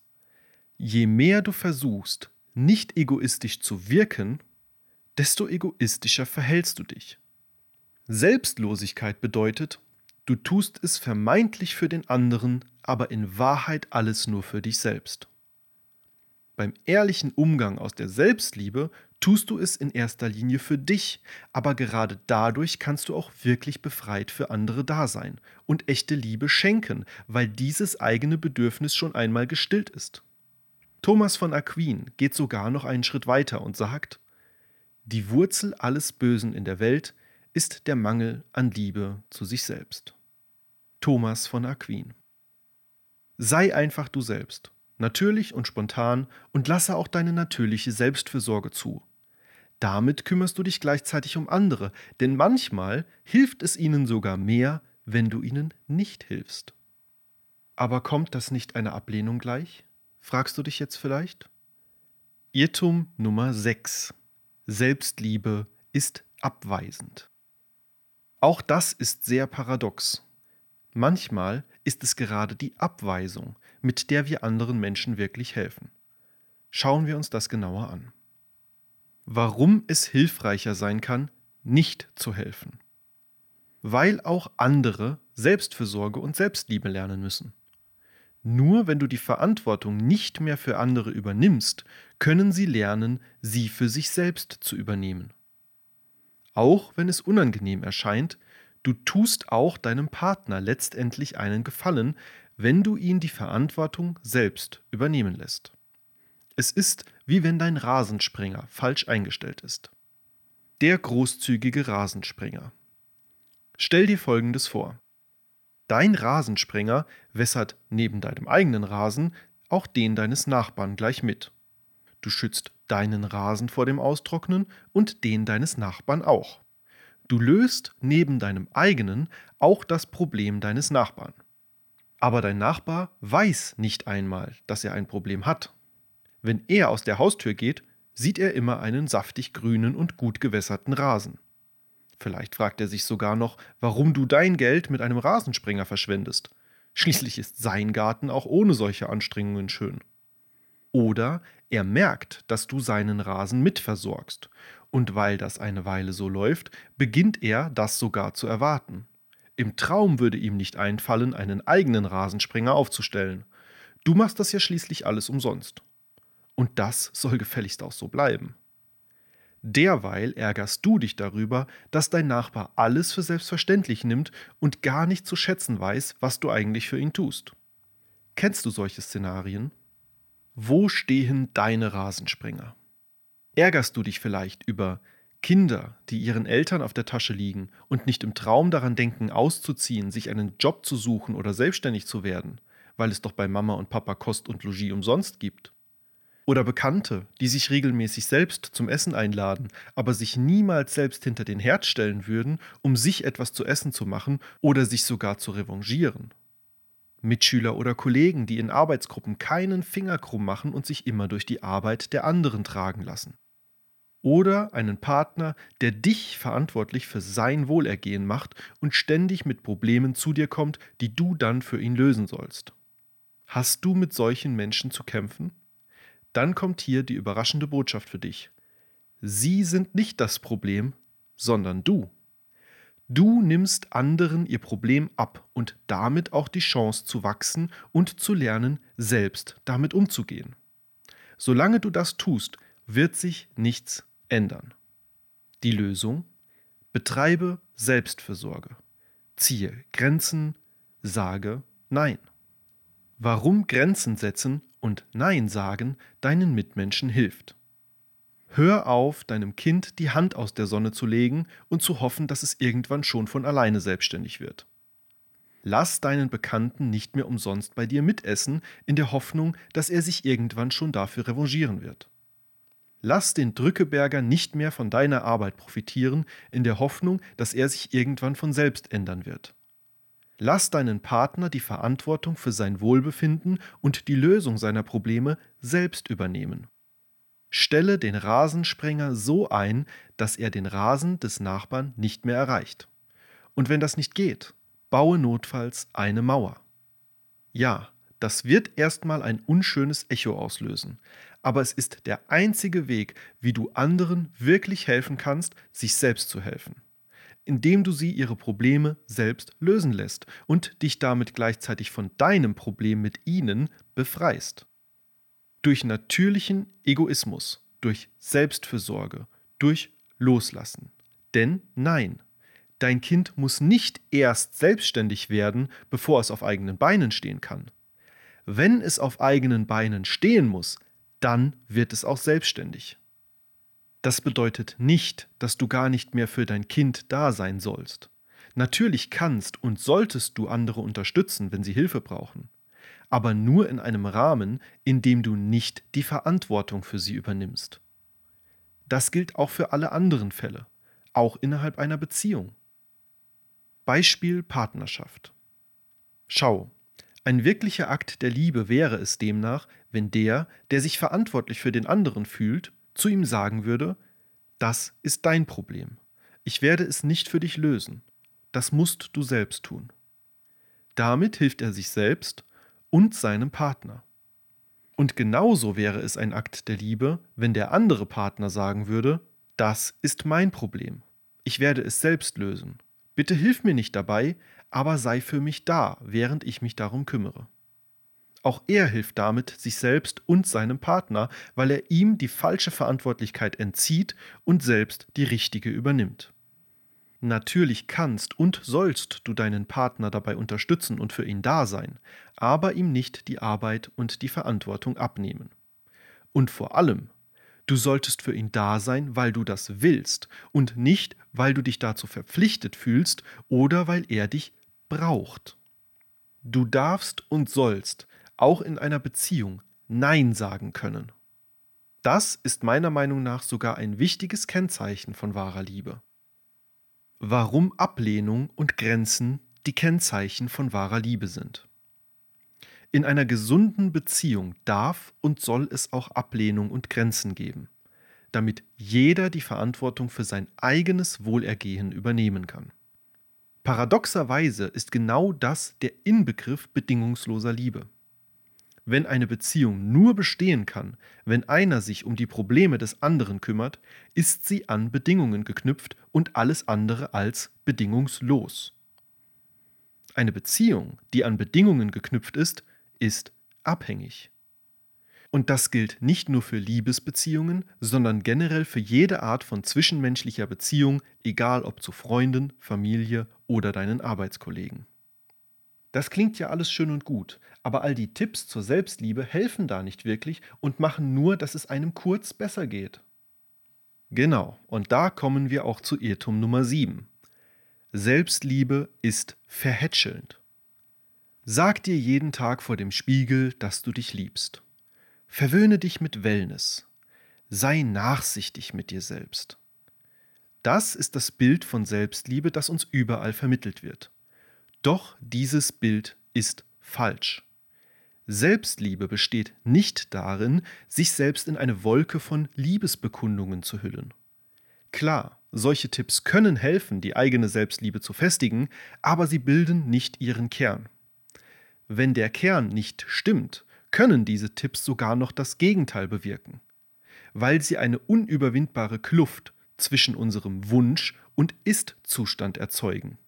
Je mehr du versuchst, nicht egoistisch zu wirken, desto egoistischer verhältst du dich. Selbstlosigkeit bedeutet, Du tust es vermeintlich für den anderen, aber in Wahrheit alles nur für dich selbst. Beim ehrlichen Umgang aus der Selbstliebe tust du es in erster Linie für dich, aber gerade dadurch kannst du auch wirklich befreit für andere da sein und echte Liebe schenken, weil dieses eigene Bedürfnis schon einmal gestillt ist. Thomas von Aquin geht sogar noch einen Schritt weiter und sagt, die Wurzel alles Bösen in der Welt ist der Mangel an Liebe zu sich selbst. Thomas von Aquin. Sei einfach du selbst, natürlich und spontan und lasse auch deine natürliche Selbstfürsorge zu. Damit kümmerst du dich gleichzeitig um andere, denn manchmal hilft es ihnen sogar mehr, wenn du ihnen nicht hilfst. Aber kommt das nicht einer Ablehnung gleich? fragst du dich jetzt vielleicht? Irrtum Nummer 6. Selbstliebe ist abweisend. Auch das ist sehr paradox. Manchmal ist es gerade die Abweisung, mit der wir anderen Menschen wirklich helfen. Schauen wir uns das genauer an. Warum es hilfreicher sein kann, nicht zu helfen. Weil auch andere Selbstfürsorge und Selbstliebe lernen müssen. Nur wenn du die Verantwortung nicht mehr für andere übernimmst, können sie lernen, sie für sich selbst zu übernehmen. Auch wenn es unangenehm erscheint, Du tust auch deinem Partner letztendlich einen Gefallen, wenn du ihn die Verantwortung selbst übernehmen lässt. Es ist wie wenn dein Rasensprenger falsch eingestellt ist. Der großzügige Rasensprenger. Stell dir Folgendes vor. Dein Rasensprenger wässert neben deinem eigenen Rasen auch den deines Nachbarn gleich mit. Du schützt deinen Rasen vor dem Austrocknen und den deines Nachbarn auch. Du löst neben deinem eigenen auch das Problem deines Nachbarn. Aber dein Nachbar weiß nicht einmal, dass er ein Problem hat. Wenn er aus der Haustür geht, sieht er immer einen saftig grünen und gut gewässerten Rasen. Vielleicht fragt er sich sogar noch, warum du dein Geld mit einem Rasensprenger verschwendest. Schließlich ist sein Garten auch ohne solche Anstrengungen schön. Oder er merkt, dass du seinen Rasen mitversorgst. Und weil das eine Weile so läuft, beginnt er, das sogar zu erwarten. Im Traum würde ihm nicht einfallen, einen eigenen Rasensprenger aufzustellen. Du machst das ja schließlich alles umsonst. Und das soll gefälligst auch so bleiben. Derweil ärgerst du dich darüber, dass dein Nachbar alles für selbstverständlich nimmt und gar nicht zu schätzen weiß, was du eigentlich für ihn tust. Kennst du solche Szenarien? Wo stehen deine Rasensprenger? Ärgerst du dich vielleicht über Kinder, die ihren Eltern auf der Tasche liegen und nicht im Traum daran denken, auszuziehen, sich einen Job zu suchen oder selbstständig zu werden, weil es doch bei Mama und Papa Kost und Logis umsonst gibt? Oder Bekannte, die sich regelmäßig selbst zum Essen einladen, aber sich niemals selbst hinter den Herd stellen würden, um sich etwas zu essen zu machen oder sich sogar zu revanchieren. Mitschüler oder Kollegen, die in Arbeitsgruppen keinen Finger krumm machen und sich immer durch die Arbeit der anderen tragen lassen. Oder einen Partner, der dich verantwortlich für sein Wohlergehen macht und ständig mit Problemen zu dir kommt, die du dann für ihn lösen sollst. Hast du mit solchen Menschen zu kämpfen? dann kommt hier die überraschende Botschaft für dich. Sie sind nicht das Problem, sondern du. Du nimmst anderen ihr Problem ab und damit auch die Chance zu wachsen und zu lernen, selbst damit umzugehen. Solange du das tust, wird sich nichts ändern. Die Lösung? Betreibe Selbstfürsorge. Ziehe Grenzen, sage Nein. Warum Grenzen setzen und Nein sagen deinen Mitmenschen hilft. Hör auf, deinem Kind die Hand aus der Sonne zu legen und zu hoffen, dass es irgendwann schon von alleine selbstständig wird. Lass deinen Bekannten nicht mehr umsonst bei dir mitessen, in der Hoffnung, dass er sich irgendwann schon dafür revanchieren wird. Lass den Drückeberger nicht mehr von deiner Arbeit profitieren, in der Hoffnung, dass er sich irgendwann von selbst ändern wird. Lass deinen Partner die Verantwortung für sein Wohlbefinden und die Lösung seiner Probleme selbst übernehmen. Stelle den Rasensprenger so ein, dass er den Rasen des Nachbarn nicht mehr erreicht. Und wenn das nicht geht, baue notfalls eine Mauer. Ja, das wird erstmal ein unschönes Echo auslösen, aber es ist der einzige Weg, wie du anderen wirklich helfen kannst, sich selbst zu helfen indem du sie ihre Probleme selbst lösen lässt und dich damit gleichzeitig von deinem Problem mit ihnen befreist. Durch natürlichen Egoismus, durch Selbstfürsorge, durch Loslassen. Denn nein, dein Kind muss nicht erst selbstständig werden, bevor es auf eigenen Beinen stehen kann. Wenn es auf eigenen Beinen stehen muss, dann wird es auch selbstständig. Das bedeutet nicht, dass du gar nicht mehr für dein Kind da sein sollst. Natürlich kannst und solltest du andere unterstützen, wenn sie Hilfe brauchen, aber nur in einem Rahmen, in dem du nicht die Verantwortung für sie übernimmst. Das gilt auch für alle anderen Fälle, auch innerhalb einer Beziehung. Beispiel Partnerschaft. Schau, ein wirklicher Akt der Liebe wäre es demnach, wenn der, der sich verantwortlich für den anderen fühlt, zu ihm sagen würde, das ist dein Problem. Ich werde es nicht für dich lösen. Das musst du selbst tun. Damit hilft er sich selbst und seinem Partner. Und genauso wäre es ein Akt der Liebe, wenn der andere Partner sagen würde, das ist mein Problem. Ich werde es selbst lösen. Bitte hilf mir nicht dabei, aber sei für mich da, während ich mich darum kümmere. Auch er hilft damit sich selbst und seinem Partner, weil er ihm die falsche Verantwortlichkeit entzieht und selbst die richtige übernimmt. Natürlich kannst und sollst du deinen Partner dabei unterstützen und für ihn da sein, aber ihm nicht die Arbeit und die Verantwortung abnehmen. Und vor allem, du solltest für ihn da sein, weil du das willst und nicht, weil du dich dazu verpflichtet fühlst oder weil er dich braucht. Du darfst und sollst auch in einer Beziehung Nein sagen können. Das ist meiner Meinung nach sogar ein wichtiges Kennzeichen von wahrer Liebe. Warum Ablehnung und Grenzen die Kennzeichen von wahrer Liebe sind. In einer gesunden Beziehung darf und soll es auch Ablehnung und Grenzen geben, damit jeder die Verantwortung für sein eigenes Wohlergehen übernehmen kann. Paradoxerweise ist genau das der Inbegriff bedingungsloser Liebe. wenn eine Beziehung nur bestehen kann, wenn einer sich um die Probleme des anderen kümmert, ist sie an Bedingungen geknüpft und alles andere als bedingungslos. Eine Beziehung, die an Bedingungen geknüpft ist, ist abhängig. Und das gilt nicht nur für Liebesbeziehungen, sondern generell für jede Art von zwischenmenschlicher Beziehung, egal ob zu Freunden, Familie oder deinen Arbeitskollegen. Das klingt ja alles schön und gut, aber all die Tipps zur Selbstliebe helfen da nicht wirklich und machen nur, dass es einem kurz besser geht. Genau, und da kommen wir auch zu Irrtum Nummer 7. Selbstliebe ist verhätschelnd. Sag dir jeden Tag vor dem Spiegel, dass du dich liebst. Verwöhne dich mit Wellness. Sei nachsichtig mit dir selbst. Das ist das Bild von Selbstliebe, das uns überall vermittelt wird. Doch dieses Bild ist falsch. Selbstliebe besteht nicht darin, sich selbst in eine Wolke von Liebesbekundungen zu hüllen. Klar, solche Tipps können helfen, die eigene Selbstliebe zu festigen, aber sie bilden nicht ihren Kern. Wenn der Kern nicht stimmt, können diese Tipps sogar noch das Gegenteil bewirken, weil sie eine unüberwindbare Kluft zwischen unserem Wunsch und Ist-Zustand erzeugen.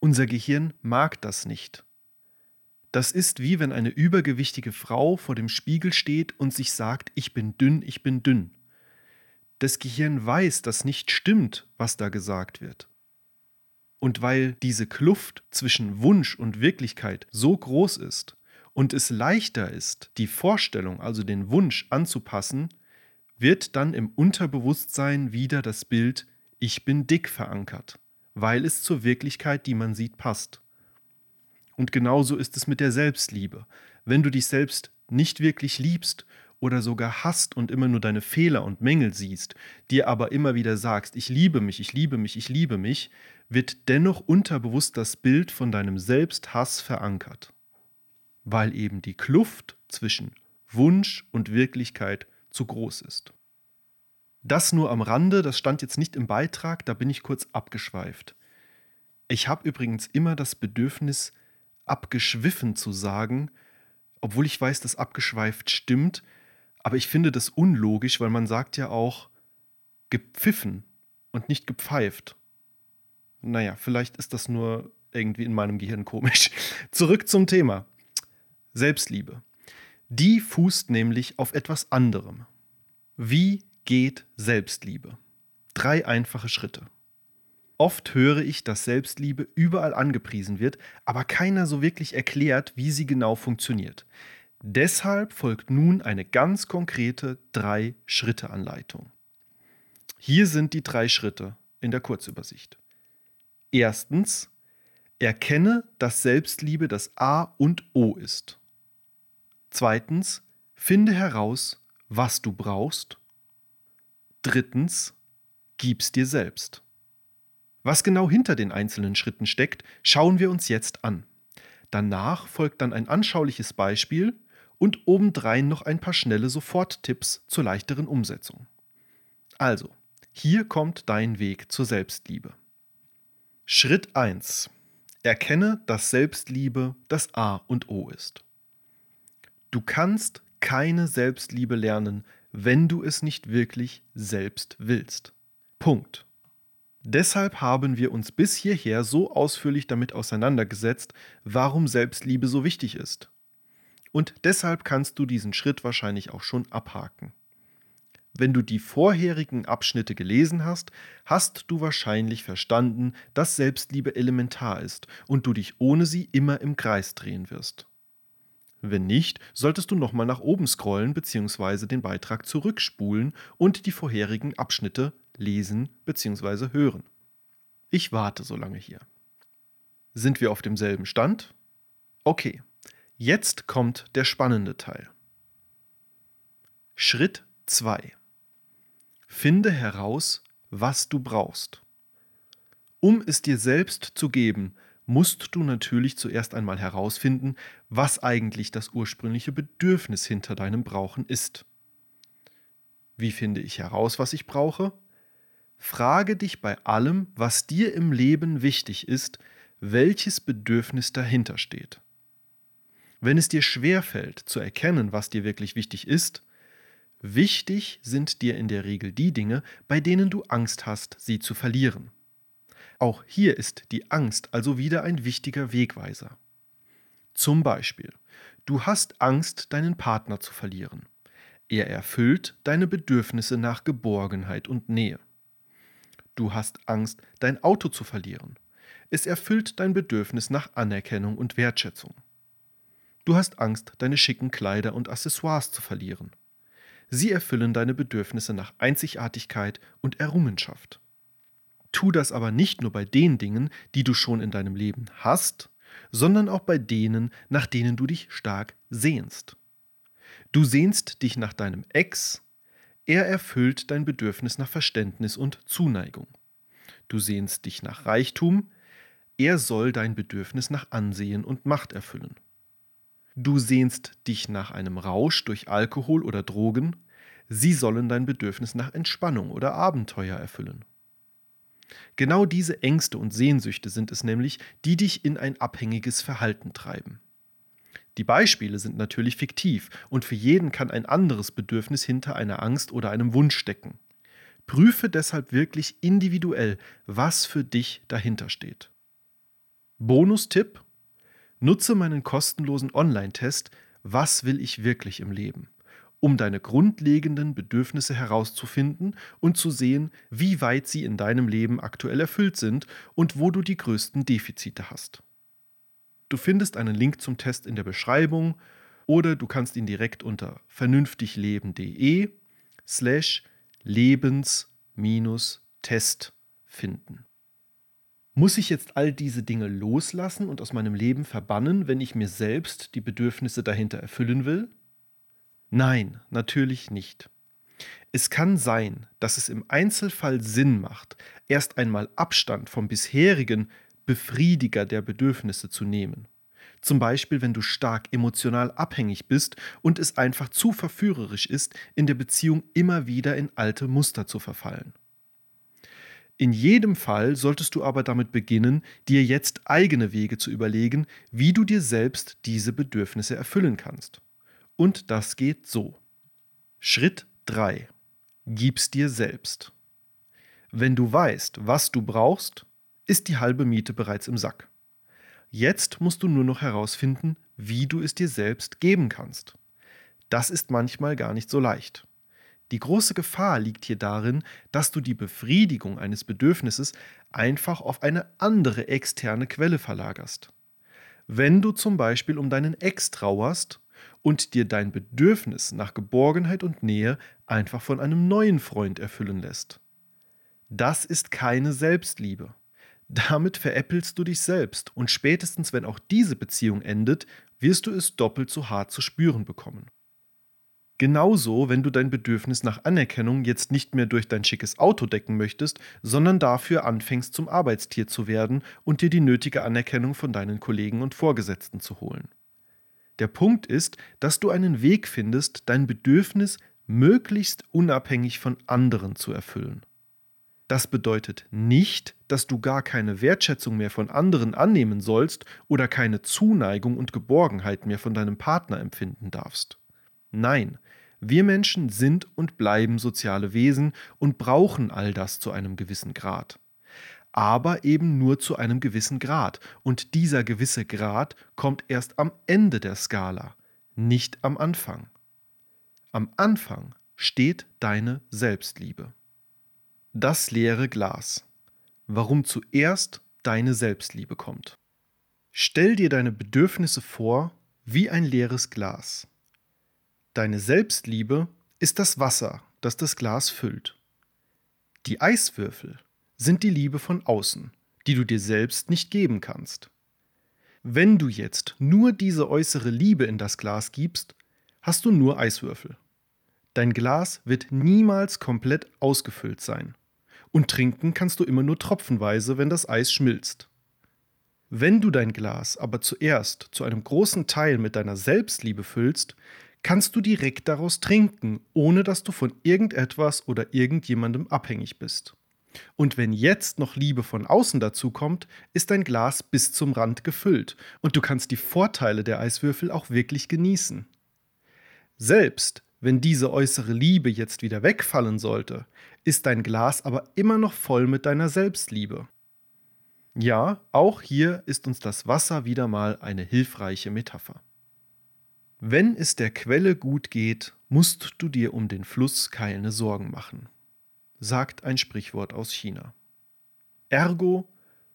Unser Gehirn mag das nicht. Das ist wie wenn eine übergewichtige Frau vor dem Spiegel steht und sich sagt, ich bin dünn, ich bin dünn. Das Gehirn weiß, dass nicht stimmt, was da gesagt wird. Und weil diese Kluft zwischen Wunsch und Wirklichkeit so groß ist und es leichter ist, die Vorstellung, also den Wunsch anzupassen, wird dann im Unterbewusstsein wieder das Bild Ich bin dick verankert, weil es zur Wirklichkeit, die man sieht, passt. Und genauso ist es mit der Selbstliebe. Wenn du dich selbst nicht wirklich liebst oder sogar hasst und immer nur deine Fehler und Mängel siehst, dir aber immer wieder sagst, ich liebe mich, ich liebe mich, ich liebe mich, wird dennoch unterbewusst das Bild von deinem Selbsthass verankert. Weil eben die Kluft zwischen Wunsch und Wirklichkeit zu groß ist. Das nur am Rande, das stand jetzt nicht im Beitrag, da bin ich kurz abgeschweift. Ich habe übrigens immer das Bedürfnis, abgeschwiffen zu sagen, obwohl ich weiß, dass abgeschweift stimmt, aber ich finde das unlogisch, weil man sagt ja auch gepfiffen und nicht gepfeift. Naja, vielleicht ist das nur irgendwie in meinem Gehirn komisch. [LAUGHS] Zurück zum Thema. Selbstliebe. Die fußt nämlich auf etwas anderem. Wie geht Selbstliebe? Drei einfache Schritte. Oft höre ich, dass Selbstliebe überall angepriesen wird, aber keiner so wirklich erklärt, wie sie genau funktioniert. Deshalb folgt nun eine ganz konkrete Drei-Schritte-Anleitung. Hier sind die drei Schritte in der Kurzübersicht. Erstens, erkenne, dass Selbstliebe das A und O ist. Zweitens, finde heraus, was du brauchst. Drittens, gib's dir selbst. Was genau hinter den einzelnen Schritten steckt, schauen wir uns jetzt an. Danach folgt dann ein anschauliches Beispiel und obendrein noch ein paar schnelle Soforttipps zur leichteren Umsetzung. Also, hier kommt dein Weg zur Selbstliebe. Schritt 1. Erkenne, dass Selbstliebe das A und O ist. Du kannst keine Selbstliebe lernen, wenn du es nicht wirklich selbst willst. Punkt. Deshalb haben wir uns bis hierher so ausführlich damit auseinandergesetzt, warum Selbstliebe so wichtig ist. Und deshalb kannst du diesen Schritt wahrscheinlich auch schon abhaken. Wenn du die vorherigen Abschnitte gelesen hast, hast du wahrscheinlich verstanden, dass Selbstliebe elementar ist und du dich ohne sie immer im Kreis drehen wirst. Wenn nicht, solltest du nochmal nach oben scrollen bzw. den Beitrag zurückspulen und die vorherigen Abschnitte lesen bzw. hören. Ich warte so lange hier. Sind wir auf demselben Stand? Okay, jetzt kommt der spannende Teil. Schritt 2. Finde heraus, was du brauchst. Um es dir selbst zu geben, musst du natürlich zuerst einmal herausfinden, was eigentlich das ursprüngliche Bedürfnis hinter deinem Brauchen ist. Wie finde ich heraus, was ich brauche? Frage dich bei allem, was dir im Leben wichtig ist, welches Bedürfnis dahinter steht. Wenn es dir schwerfällt zu erkennen, was dir wirklich wichtig ist, wichtig sind dir in der Regel die Dinge, bei denen du Angst hast, sie zu verlieren. Auch hier ist die Angst also wieder ein wichtiger Wegweiser. Zum Beispiel, du hast Angst, deinen Partner zu verlieren. Er erfüllt deine Bedürfnisse nach Geborgenheit und Nähe. Du hast Angst, dein Auto zu verlieren. Es erfüllt dein Bedürfnis nach Anerkennung und Wertschätzung. Du hast Angst, deine schicken Kleider und Accessoires zu verlieren. Sie erfüllen deine Bedürfnisse nach Einzigartigkeit und Errungenschaft. Tu das aber nicht nur bei den Dingen, die du schon in deinem Leben hast, sondern auch bei denen, nach denen du dich stark sehnst. Du sehnst dich nach deinem Ex, er erfüllt dein Bedürfnis nach Verständnis und Zuneigung. Du sehnst dich nach Reichtum, er soll dein Bedürfnis nach Ansehen und Macht erfüllen. Du sehnst dich nach einem Rausch durch Alkohol oder Drogen, sie sollen dein Bedürfnis nach Entspannung oder Abenteuer erfüllen. Genau diese Ängste und Sehnsüchte sind es nämlich, die dich in ein abhängiges Verhalten treiben. Die Beispiele sind natürlich fiktiv und für jeden kann ein anderes Bedürfnis hinter einer Angst oder einem Wunsch stecken. Prüfe deshalb wirklich individuell, was für dich dahinter steht. Bonustipp: Nutze meinen kostenlosen Online-Test Was will ich wirklich im Leben? Um deine grundlegenden Bedürfnisse herauszufinden und zu sehen, wie weit sie in deinem Leben aktuell erfüllt sind und wo du die größten Defizite hast. Du findest einen Link zum Test in der Beschreibung oder du kannst ihn direkt unter vernünftigleben.de slash lebens-test finden. Muss ich jetzt all diese Dinge loslassen und aus meinem Leben verbannen, wenn ich mir selbst die Bedürfnisse dahinter erfüllen will? Nein, natürlich nicht. Es kann sein, dass es im Einzelfall Sinn macht, erst einmal Abstand vom bisherigen Befriediger der Bedürfnisse zu nehmen. Zum Beispiel, wenn du stark emotional abhängig bist und es einfach zu verführerisch ist, in der Beziehung immer wieder in alte Muster zu verfallen. In jedem Fall solltest du aber damit beginnen, dir jetzt eigene Wege zu überlegen, wie du dir selbst diese Bedürfnisse erfüllen kannst. Und das geht so. Schritt 3. Gib's dir selbst. Wenn du weißt, was du brauchst, ist die halbe Miete bereits im Sack. Jetzt musst du nur noch herausfinden, wie du es dir selbst geben kannst. Das ist manchmal gar nicht so leicht. Die große Gefahr liegt hier darin, dass du die Befriedigung eines Bedürfnisses einfach auf eine andere externe Quelle verlagerst. Wenn du zum Beispiel um deinen Ex trauerst und dir dein Bedürfnis nach Geborgenheit und Nähe einfach von einem neuen Freund erfüllen lässt. Das ist keine Selbstliebe. Damit veräppelst du dich selbst und spätestens wenn auch diese Beziehung endet, wirst du es doppelt so hart zu spüren bekommen. Genauso, wenn du dein Bedürfnis nach Anerkennung jetzt nicht mehr durch dein schickes Auto decken möchtest, sondern dafür anfängst zum Arbeitstier zu werden und dir die nötige Anerkennung von deinen Kollegen und Vorgesetzten zu holen. Der Punkt ist, dass du einen Weg findest, dein Bedürfnis möglichst unabhängig von anderen zu erfüllen. Das bedeutet nicht, dass du gar keine Wertschätzung mehr von anderen annehmen sollst oder keine Zuneigung und Geborgenheit mehr von deinem Partner empfinden darfst. Nein, wir Menschen sind und bleiben soziale Wesen und brauchen all das zu einem gewissen Grad aber eben nur zu einem gewissen Grad. Und dieser gewisse Grad kommt erst am Ende der Skala, nicht am Anfang. Am Anfang steht deine Selbstliebe. Das leere Glas. Warum zuerst deine Selbstliebe kommt. Stell dir deine Bedürfnisse vor wie ein leeres Glas. Deine Selbstliebe ist das Wasser, das das Glas füllt. Die Eiswürfel sind die Liebe von außen, die du dir selbst nicht geben kannst. Wenn du jetzt nur diese äußere Liebe in das Glas gibst, hast du nur Eiswürfel. Dein Glas wird niemals komplett ausgefüllt sein. Und trinken kannst du immer nur tropfenweise, wenn das Eis schmilzt. Wenn du dein Glas aber zuerst zu einem großen Teil mit deiner Selbstliebe füllst, kannst du direkt daraus trinken, ohne dass du von irgendetwas oder irgendjemandem abhängig bist. Und wenn jetzt noch Liebe von außen dazu kommt, ist dein Glas bis zum Rand gefüllt und du kannst die Vorteile der Eiswürfel auch wirklich genießen. Selbst wenn diese äußere Liebe jetzt wieder wegfallen sollte, ist dein Glas aber immer noch voll mit deiner Selbstliebe. Ja, auch hier ist uns das Wasser wieder mal eine hilfreiche Metapher. Wenn es der Quelle gut geht, musst du dir um den Fluss keine Sorgen machen sagt ein Sprichwort aus China. Ergo,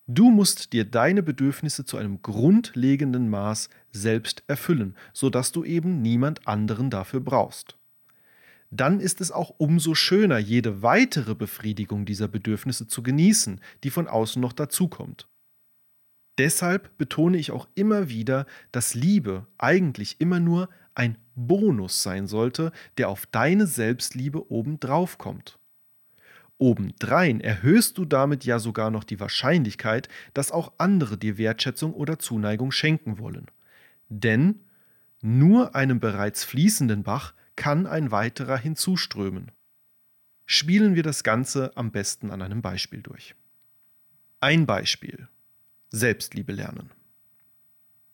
du musst dir deine Bedürfnisse zu einem grundlegenden Maß selbst erfüllen, sodass du eben niemand anderen dafür brauchst. Dann ist es auch umso schöner, jede weitere Befriedigung dieser Bedürfnisse zu genießen, die von außen noch dazukommt. Deshalb betone ich auch immer wieder, dass Liebe eigentlich immer nur ein Bonus sein sollte, der auf deine Selbstliebe obendrauf kommt. Obendrein erhöhst du damit ja sogar noch die Wahrscheinlichkeit, dass auch andere dir Wertschätzung oder Zuneigung schenken wollen. Denn nur einem bereits fließenden Bach kann ein weiterer hinzuströmen. Spielen wir das Ganze am besten an einem Beispiel durch. Ein Beispiel. Selbstliebe lernen.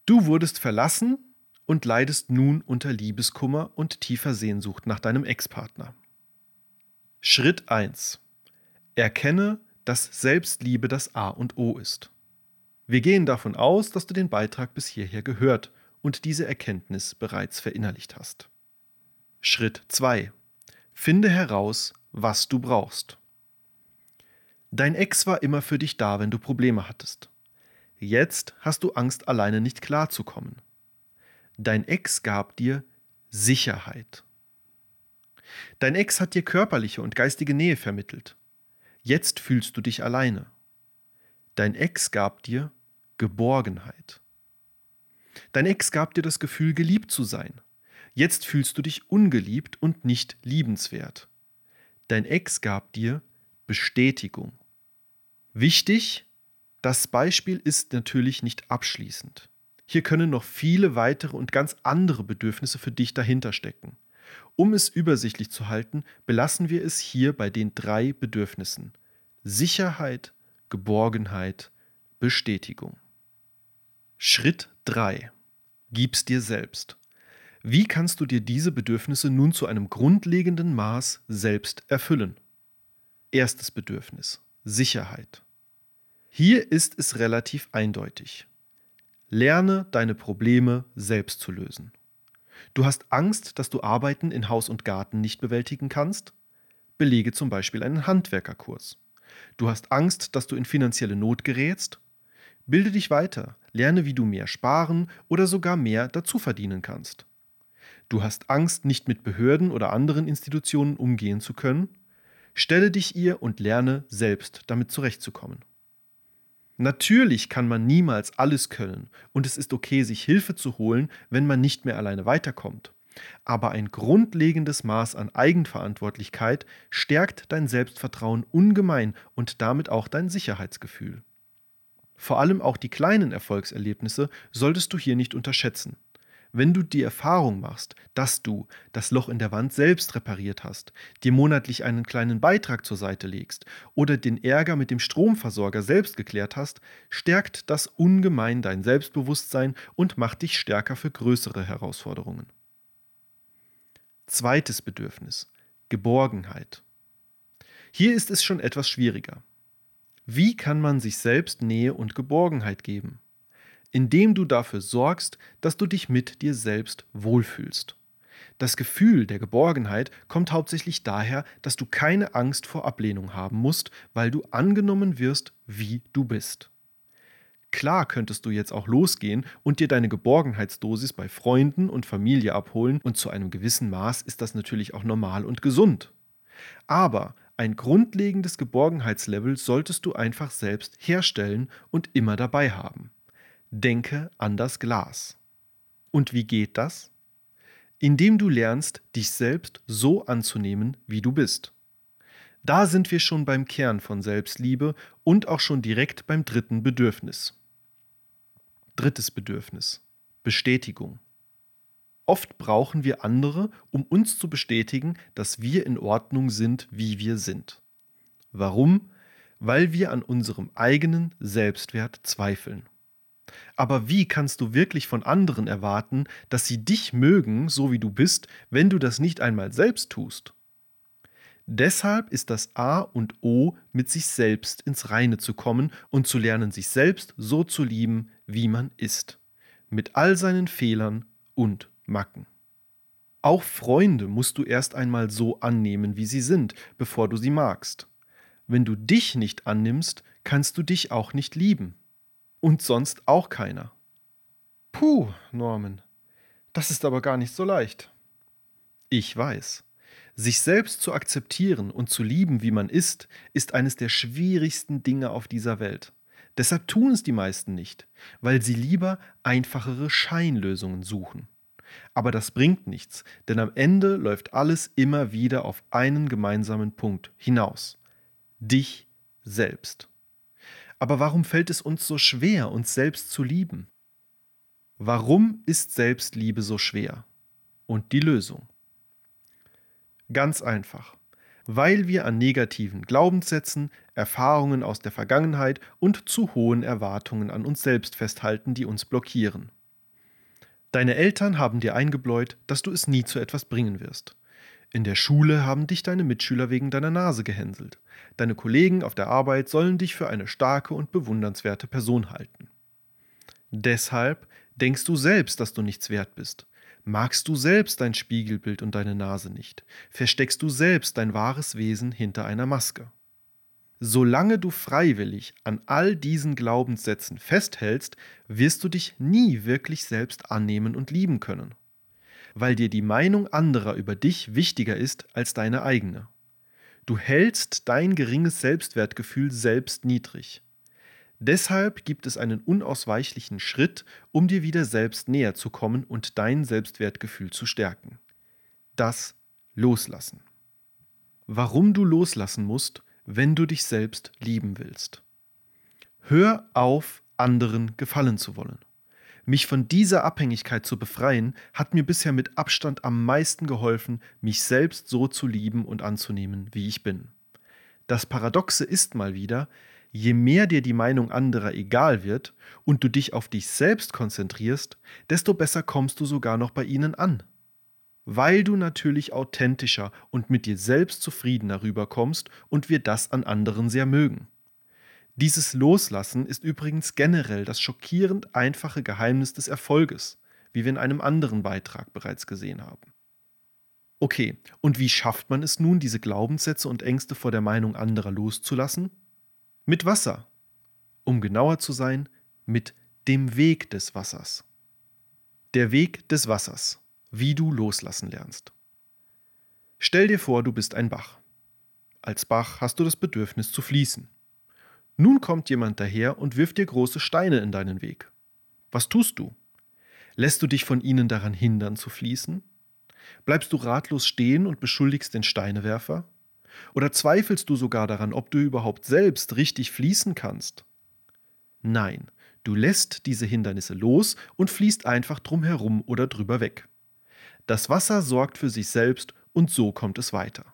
Du wurdest verlassen und leidest nun unter Liebeskummer und tiefer Sehnsucht nach deinem Ex-Partner. Schritt 1. Erkenne, dass Selbstliebe das A und O ist. Wir gehen davon aus, dass du den Beitrag bis hierher gehört und diese Erkenntnis bereits verinnerlicht hast. Schritt 2. Finde heraus, was du brauchst. Dein Ex war immer für dich da, wenn du Probleme hattest. Jetzt hast du Angst, alleine nicht klarzukommen. Dein Ex gab dir Sicherheit. Dein Ex hat dir körperliche und geistige Nähe vermittelt. Jetzt fühlst du dich alleine. Dein Ex gab dir Geborgenheit. Dein Ex gab dir das Gefühl, geliebt zu sein. Jetzt fühlst du dich ungeliebt und nicht liebenswert. Dein Ex gab dir Bestätigung. Wichtig, das Beispiel ist natürlich nicht abschließend. Hier können noch viele weitere und ganz andere Bedürfnisse für dich dahinter stecken. Um es übersichtlich zu halten, belassen wir es hier bei den drei Bedürfnissen. Sicherheit, Geborgenheit, Bestätigung. Schritt 3. Gib's dir selbst. Wie kannst du dir diese Bedürfnisse nun zu einem grundlegenden Maß selbst erfüllen? Erstes Bedürfnis. Sicherheit. Hier ist es relativ eindeutig. Lerne deine Probleme selbst zu lösen. Du hast Angst, dass du Arbeiten in Haus und Garten nicht bewältigen kannst? Belege zum Beispiel einen Handwerkerkurs. Du hast Angst, dass du in finanzielle Not gerätst? Bilde dich weiter, lerne, wie du mehr sparen oder sogar mehr dazu verdienen kannst. Du hast Angst, nicht mit Behörden oder anderen Institutionen umgehen zu können? Stelle dich ihr und lerne selbst damit zurechtzukommen. Natürlich kann man niemals alles können und es ist okay, sich Hilfe zu holen, wenn man nicht mehr alleine weiterkommt. Aber ein grundlegendes Maß an Eigenverantwortlichkeit stärkt dein Selbstvertrauen ungemein und damit auch dein Sicherheitsgefühl. Vor allem auch die kleinen Erfolgserlebnisse solltest du hier nicht unterschätzen. Wenn du die Erfahrung machst, dass du das Loch in der Wand selbst repariert hast, dir monatlich einen kleinen Beitrag zur Seite legst oder den Ärger mit dem Stromversorger selbst geklärt hast, stärkt das ungemein dein Selbstbewusstsein und macht dich stärker für größere Herausforderungen. Zweites Bedürfnis. Geborgenheit. Hier ist es schon etwas schwieriger. Wie kann man sich selbst Nähe und Geborgenheit geben? Indem du dafür sorgst, dass du dich mit dir selbst wohlfühlst. Das Gefühl der Geborgenheit kommt hauptsächlich daher, dass du keine Angst vor Ablehnung haben musst, weil du angenommen wirst, wie du bist. Klar könntest du jetzt auch losgehen und dir deine Geborgenheitsdosis bei Freunden und Familie abholen und zu einem gewissen Maß ist das natürlich auch normal und gesund. Aber ein grundlegendes Geborgenheitslevel solltest du einfach selbst herstellen und immer dabei haben. Denke an das Glas. Und wie geht das? Indem du lernst, dich selbst so anzunehmen, wie du bist. Da sind wir schon beim Kern von Selbstliebe und auch schon direkt beim dritten Bedürfnis. Drittes Bedürfnis. Bestätigung. Oft brauchen wir andere, um uns zu bestätigen, dass wir in Ordnung sind, wie wir sind. Warum? weil wir an unserem eigenen Selbstwert zweifeln. Aber wie kannst du wirklich von anderen erwarten, dass sie dich mögen, so wie du bist, wenn du das nicht einmal selbst tust? Deshalb ist das A und O, mit sich selbst ins Reine zu kommen und zu lernen, sich selbst so zu lieben, wie man ist, mit all seinen Fehlern und Macken. Auch Freunde musst du erst einmal so annehmen, wie sie sind, bevor du sie magst. Wenn du dich nicht annimmst, kannst du dich auch nicht lieben. Und sonst auch keiner. Puh, Norman, das ist aber gar nicht so leicht. Ich weiß. Sich selbst zu akzeptieren und zu lieben, wie man ist, ist eines der schwierigsten Dinge auf dieser Welt. Deshalb tun es die meisten nicht, weil sie lieber einfachere Scheinlösungen suchen. Aber das bringt nichts, denn am Ende läuft alles immer wieder auf einen gemeinsamen Punkt hinaus. Dich selbst. Aber warum fällt es uns so schwer, uns selbst zu lieben? Warum ist Selbstliebe so schwer? Und die Lösung. Ganz einfach. Weil wir an negativen Glaubenssätzen, Erfahrungen aus der Vergangenheit und zu hohen Erwartungen an uns selbst festhalten, die uns blockieren. Deine Eltern haben dir eingebläut, dass du es nie zu etwas bringen wirst. In der Schule haben dich deine Mitschüler wegen deiner Nase gehänselt. Deine Kollegen auf der Arbeit sollen dich für eine starke und bewundernswerte Person halten. Deshalb denkst du selbst, dass du nichts wert bist. Magst du selbst dein Spiegelbild und deine Nase nicht, versteckst du selbst dein wahres Wesen hinter einer Maske. Solange du freiwillig an all diesen Glaubenssätzen festhältst, wirst du dich nie wirklich selbst annehmen und lieben können, weil dir die Meinung anderer über dich wichtiger ist als deine eigene. Du hältst dein geringes Selbstwertgefühl selbst niedrig. Deshalb gibt es einen unausweichlichen Schritt, um dir wieder selbst näher zu kommen und dein Selbstwertgefühl zu stärken. Das Loslassen. Warum du loslassen musst, wenn du dich selbst lieben willst. Hör auf, anderen gefallen zu wollen. Mich von dieser Abhängigkeit zu befreien, hat mir bisher mit Abstand am meisten geholfen, mich selbst so zu lieben und anzunehmen, wie ich bin. Das Paradoxe ist mal wieder, Je mehr dir die Meinung anderer egal wird und du dich auf dich selbst konzentrierst, desto besser kommst du sogar noch bei ihnen an. Weil du natürlich authentischer und mit dir selbst zufriedener rüberkommst und wir das an anderen sehr mögen. Dieses Loslassen ist übrigens generell das schockierend einfache Geheimnis des Erfolges, wie wir in einem anderen Beitrag bereits gesehen haben. Okay, und wie schafft man es nun, diese Glaubenssätze und Ängste vor der Meinung anderer loszulassen? Mit Wasser. Um genauer zu sein, mit dem Weg des Wassers. Der Weg des Wassers, wie du loslassen lernst. Stell dir vor, du bist ein Bach. Als Bach hast du das Bedürfnis zu fließen. Nun kommt jemand daher und wirft dir große Steine in deinen Weg. Was tust du? Lässt du dich von ihnen daran hindern zu fließen? Bleibst du ratlos stehen und beschuldigst den Steinewerfer? Oder zweifelst du sogar daran, ob du überhaupt selbst richtig fließen kannst? Nein, du lässt diese Hindernisse los und fließt einfach drum herum oder drüber weg. Das Wasser sorgt für sich selbst und so kommt es weiter.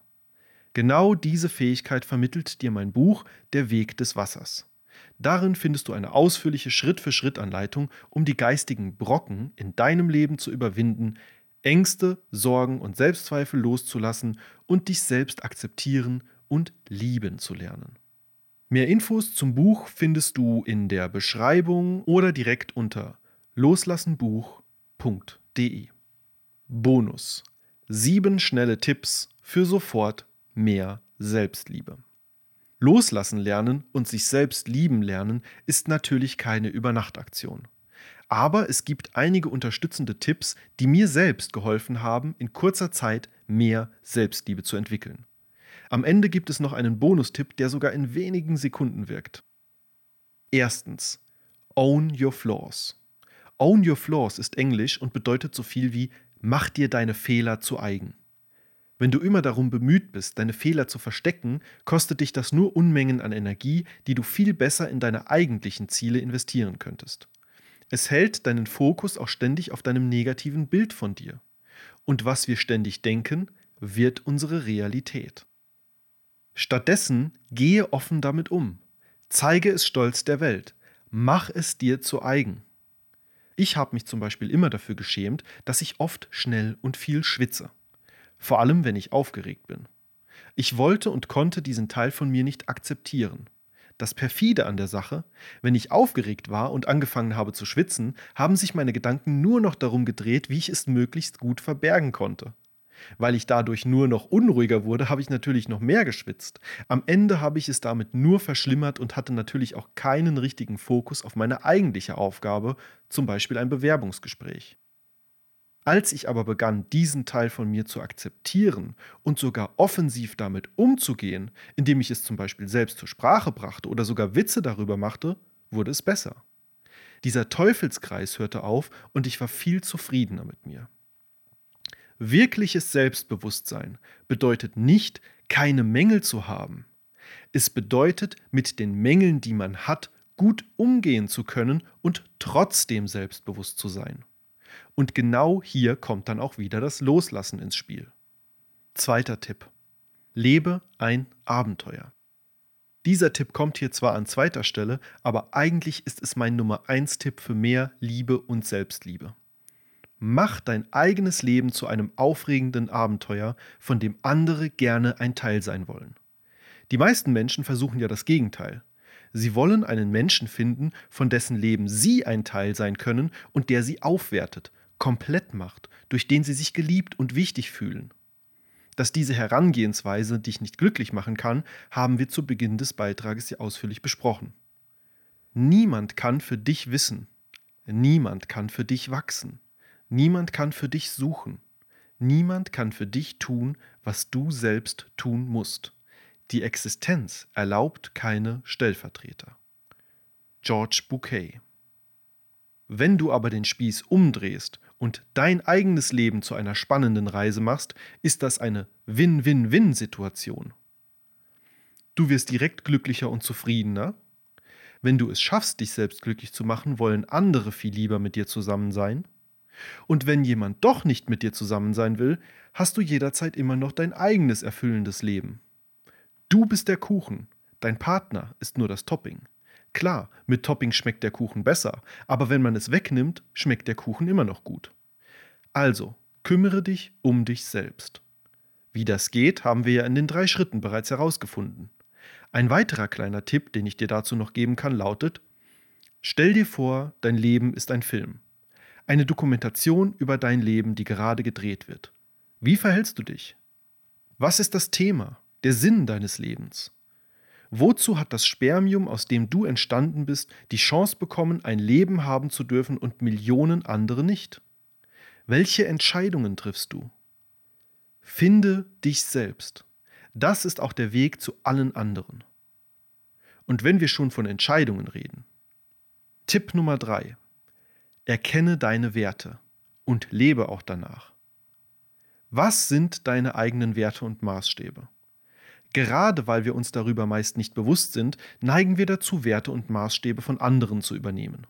Genau diese Fähigkeit vermittelt dir mein Buch Der Weg des Wassers. Darin findest du eine ausführliche Schritt-für-Schritt-Anleitung, um die geistigen Brocken in deinem Leben zu überwinden, Ängste, Sorgen und Selbstzweifel loszulassen und dich selbst akzeptieren und lieben zu lernen. Mehr Infos zum Buch findest du in der Beschreibung oder direkt unter loslassenbuch.de. Bonus: Sieben schnelle Tipps für sofort mehr Selbstliebe. Loslassen lernen und sich selbst lieben lernen ist natürlich keine Übernachtaktion. Aber es gibt einige unterstützende Tipps, die mir selbst geholfen haben, in kurzer Zeit mehr Selbstliebe zu entwickeln. Am Ende gibt es noch einen Bonustipp, der sogar in wenigen Sekunden wirkt. Erstens, Own Your Flaws. Own Your Flaws ist Englisch und bedeutet so viel wie Mach dir deine Fehler zu eigen. Wenn du immer darum bemüht bist, deine Fehler zu verstecken, kostet dich das nur Unmengen an Energie, die du viel besser in deine eigentlichen Ziele investieren könntest. Es hält deinen Fokus auch ständig auf deinem negativen Bild von dir. Und was wir ständig denken, wird unsere Realität. Stattdessen gehe offen damit um. Zeige es stolz der Welt. Mach es dir zu eigen. Ich habe mich zum Beispiel immer dafür geschämt, dass ich oft schnell und viel schwitze. Vor allem, wenn ich aufgeregt bin. Ich wollte und konnte diesen Teil von mir nicht akzeptieren. Das perfide an der Sache, wenn ich aufgeregt war und angefangen habe zu schwitzen, haben sich meine Gedanken nur noch darum gedreht, wie ich es möglichst gut verbergen konnte. Weil ich dadurch nur noch unruhiger wurde, habe ich natürlich noch mehr geschwitzt. Am Ende habe ich es damit nur verschlimmert und hatte natürlich auch keinen richtigen Fokus auf meine eigentliche Aufgabe, zum Beispiel ein Bewerbungsgespräch. Als ich aber begann, diesen Teil von mir zu akzeptieren und sogar offensiv damit umzugehen, indem ich es zum Beispiel selbst zur Sprache brachte oder sogar Witze darüber machte, wurde es besser. Dieser Teufelskreis hörte auf und ich war viel zufriedener mit mir. Wirkliches Selbstbewusstsein bedeutet nicht, keine Mängel zu haben. Es bedeutet, mit den Mängeln, die man hat, gut umgehen zu können und trotzdem selbstbewusst zu sein. Und genau hier kommt dann auch wieder das Loslassen ins Spiel. Zweiter Tipp. Lebe ein Abenteuer. Dieser Tipp kommt hier zwar an zweiter Stelle, aber eigentlich ist es mein Nummer 1 Tipp für mehr Liebe und Selbstliebe. Mach dein eigenes Leben zu einem aufregenden Abenteuer, von dem andere gerne ein Teil sein wollen. Die meisten Menschen versuchen ja das Gegenteil. Sie wollen einen Menschen finden, von dessen Leben sie ein Teil sein können und der sie aufwertet, komplett macht, durch den sie sich geliebt und wichtig fühlen. Dass diese Herangehensweise dich nicht glücklich machen kann, haben wir zu Beginn des Beitrages ja ausführlich besprochen. Niemand kann für dich wissen. Niemand kann für dich wachsen. Niemand kann für dich suchen. Niemand kann für dich tun, was du selbst tun musst. Die Existenz erlaubt keine Stellvertreter. George Bouquet Wenn du aber den Spieß umdrehst und dein eigenes Leben zu einer spannenden Reise machst, ist das eine Win-Win-Win-Situation. Du wirst direkt glücklicher und zufriedener. Wenn du es schaffst, dich selbst glücklich zu machen, wollen andere viel lieber mit dir zusammen sein. Und wenn jemand doch nicht mit dir zusammen sein will, hast du jederzeit immer noch dein eigenes erfüllendes Leben. Du bist der Kuchen, dein Partner ist nur das Topping. Klar, mit Topping schmeckt der Kuchen besser, aber wenn man es wegnimmt, schmeckt der Kuchen immer noch gut. Also, kümmere dich um dich selbst. Wie das geht, haben wir ja in den drei Schritten bereits herausgefunden. Ein weiterer kleiner Tipp, den ich dir dazu noch geben kann, lautet, stell dir vor, dein Leben ist ein Film. Eine Dokumentation über dein Leben, die gerade gedreht wird. Wie verhältst du dich? Was ist das Thema, der Sinn deines Lebens? Wozu hat das Spermium, aus dem du entstanden bist, die Chance bekommen, ein Leben haben zu dürfen und Millionen andere nicht? Welche Entscheidungen triffst du? Finde dich selbst. Das ist auch der Weg zu allen anderen. Und wenn wir schon von Entscheidungen reden. Tipp Nummer drei: Erkenne deine Werte und lebe auch danach. Was sind deine eigenen Werte und Maßstäbe? Gerade weil wir uns darüber meist nicht bewusst sind, neigen wir dazu, Werte und Maßstäbe von anderen zu übernehmen.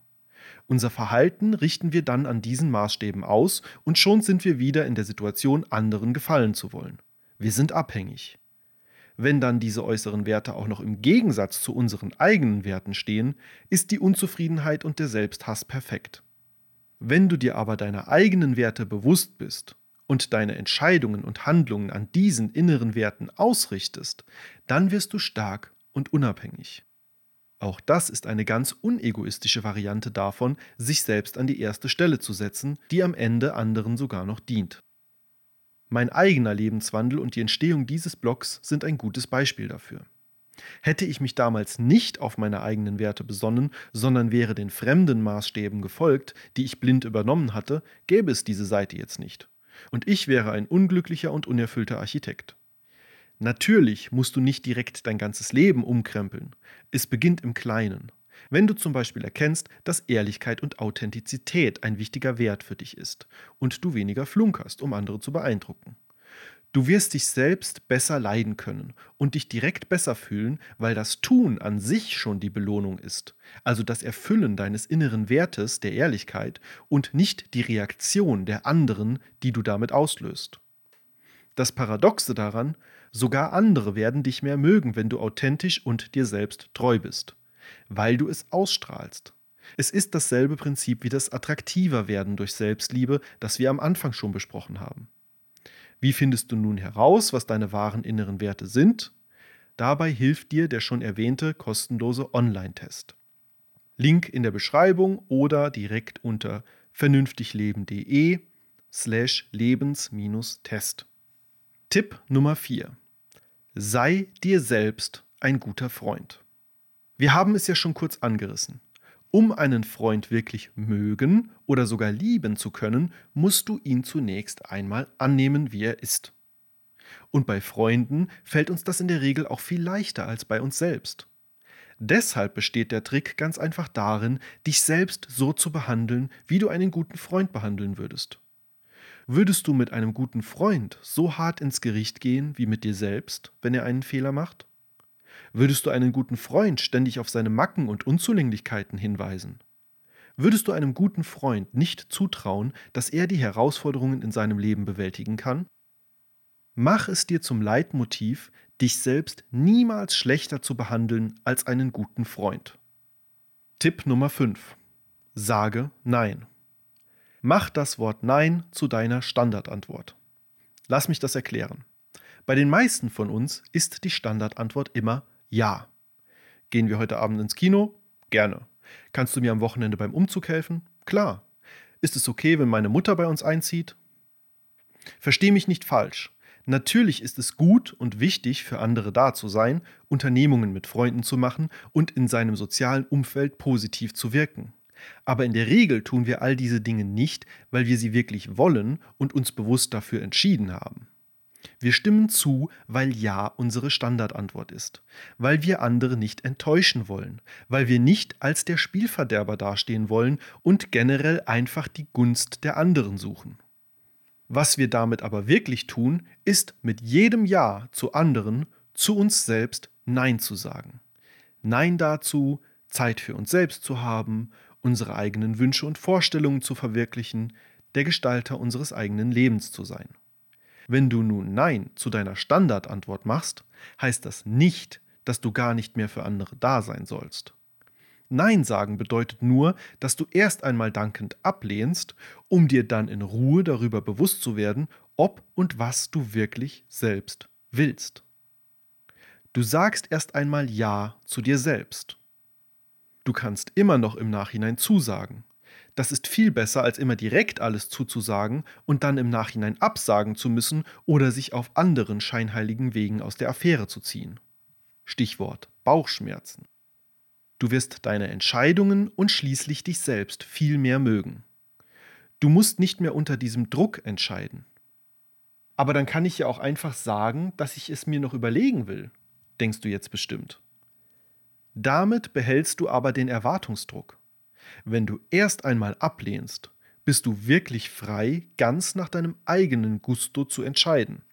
Unser Verhalten richten wir dann an diesen Maßstäben aus und schon sind wir wieder in der Situation, anderen gefallen zu wollen. Wir sind abhängig. Wenn dann diese äußeren Werte auch noch im Gegensatz zu unseren eigenen Werten stehen, ist die Unzufriedenheit und der Selbsthass perfekt. Wenn du dir aber deiner eigenen Werte bewusst bist und deine Entscheidungen und Handlungen an diesen inneren Werten ausrichtest, dann wirst du stark und unabhängig. Auch das ist eine ganz unegoistische Variante davon, sich selbst an die erste Stelle zu setzen, die am Ende anderen sogar noch dient. Mein eigener Lebenswandel und die Entstehung dieses Blogs sind ein gutes Beispiel dafür. Hätte ich mich damals nicht auf meine eigenen Werte besonnen, sondern wäre den fremden Maßstäben gefolgt, die ich blind übernommen hatte, gäbe es diese Seite jetzt nicht. Und ich wäre ein unglücklicher und unerfüllter Architekt. Natürlich musst du nicht direkt dein ganzes Leben umkrempeln. Es beginnt im Kleinen. Wenn du zum Beispiel erkennst, dass Ehrlichkeit und Authentizität ein wichtiger Wert für dich ist und du weniger flunkerst, um andere zu beeindrucken. Du wirst dich selbst besser leiden können und dich direkt besser fühlen, weil das Tun an sich schon die Belohnung ist, also das Erfüllen deines inneren Wertes, der Ehrlichkeit, und nicht die Reaktion der anderen, die du damit auslöst. Das Paradoxe daran, sogar andere werden dich mehr mögen, wenn du authentisch und dir selbst treu bist, weil du es ausstrahlst. Es ist dasselbe Prinzip wie das Attraktiverwerden durch Selbstliebe, das wir am Anfang schon besprochen haben. Wie findest du nun heraus, was deine wahren inneren Werte sind? Dabei hilft dir der schon erwähnte kostenlose Online-Test. Link in der Beschreibung oder direkt unter vernünftigleben.de slash lebens-test. Tipp Nummer 4. Sei dir selbst ein guter Freund. Wir haben es ja schon kurz angerissen. Um einen Freund wirklich mögen oder sogar lieben zu können, musst du ihn zunächst einmal annehmen, wie er ist. Und bei Freunden fällt uns das in der Regel auch viel leichter als bei uns selbst. Deshalb besteht der Trick ganz einfach darin, dich selbst so zu behandeln, wie du einen guten Freund behandeln würdest. Würdest du mit einem guten Freund so hart ins Gericht gehen wie mit dir selbst, wenn er einen Fehler macht? Würdest du einen guten Freund ständig auf seine Macken und Unzulänglichkeiten hinweisen? Würdest du einem guten Freund nicht zutrauen, dass er die Herausforderungen in seinem Leben bewältigen kann? Mach es dir zum Leitmotiv, dich selbst niemals schlechter zu behandeln als einen guten Freund. Tipp Nummer 5. Sage Nein. Mach das Wort Nein zu deiner Standardantwort. Lass mich das erklären. Bei den meisten von uns ist die Standardantwort immer ja. Gehen wir heute Abend ins Kino? Gerne. Kannst du mir am Wochenende beim Umzug helfen? Klar. Ist es okay, wenn meine Mutter bei uns einzieht? Versteh mich nicht falsch. Natürlich ist es gut und wichtig, für andere da zu sein, Unternehmungen mit Freunden zu machen und in seinem sozialen Umfeld positiv zu wirken. Aber in der Regel tun wir all diese Dinge nicht, weil wir sie wirklich wollen und uns bewusst dafür entschieden haben. Wir stimmen zu, weil Ja unsere Standardantwort ist, weil wir andere nicht enttäuschen wollen, weil wir nicht als der Spielverderber dastehen wollen und generell einfach die Gunst der anderen suchen. Was wir damit aber wirklich tun, ist mit jedem Ja zu anderen zu uns selbst Nein zu sagen. Nein dazu, Zeit für uns selbst zu haben, unsere eigenen Wünsche und Vorstellungen zu verwirklichen, der Gestalter unseres eigenen Lebens zu sein. Wenn du nun Nein zu deiner Standardantwort machst, heißt das nicht, dass du gar nicht mehr für andere da sein sollst. Nein sagen bedeutet nur, dass du erst einmal dankend ablehnst, um dir dann in Ruhe darüber bewusst zu werden, ob und was du wirklich selbst willst. Du sagst erst einmal Ja zu dir selbst. Du kannst immer noch im Nachhinein zusagen. Das ist viel besser, als immer direkt alles zuzusagen und dann im Nachhinein absagen zu müssen oder sich auf anderen scheinheiligen Wegen aus der Affäre zu ziehen. Stichwort Bauchschmerzen. Du wirst deine Entscheidungen und schließlich dich selbst viel mehr mögen. Du musst nicht mehr unter diesem Druck entscheiden. Aber dann kann ich ja auch einfach sagen, dass ich es mir noch überlegen will, denkst du jetzt bestimmt. Damit behältst du aber den Erwartungsdruck. Wenn du erst einmal ablehnst, bist du wirklich frei, ganz nach deinem eigenen Gusto zu entscheiden.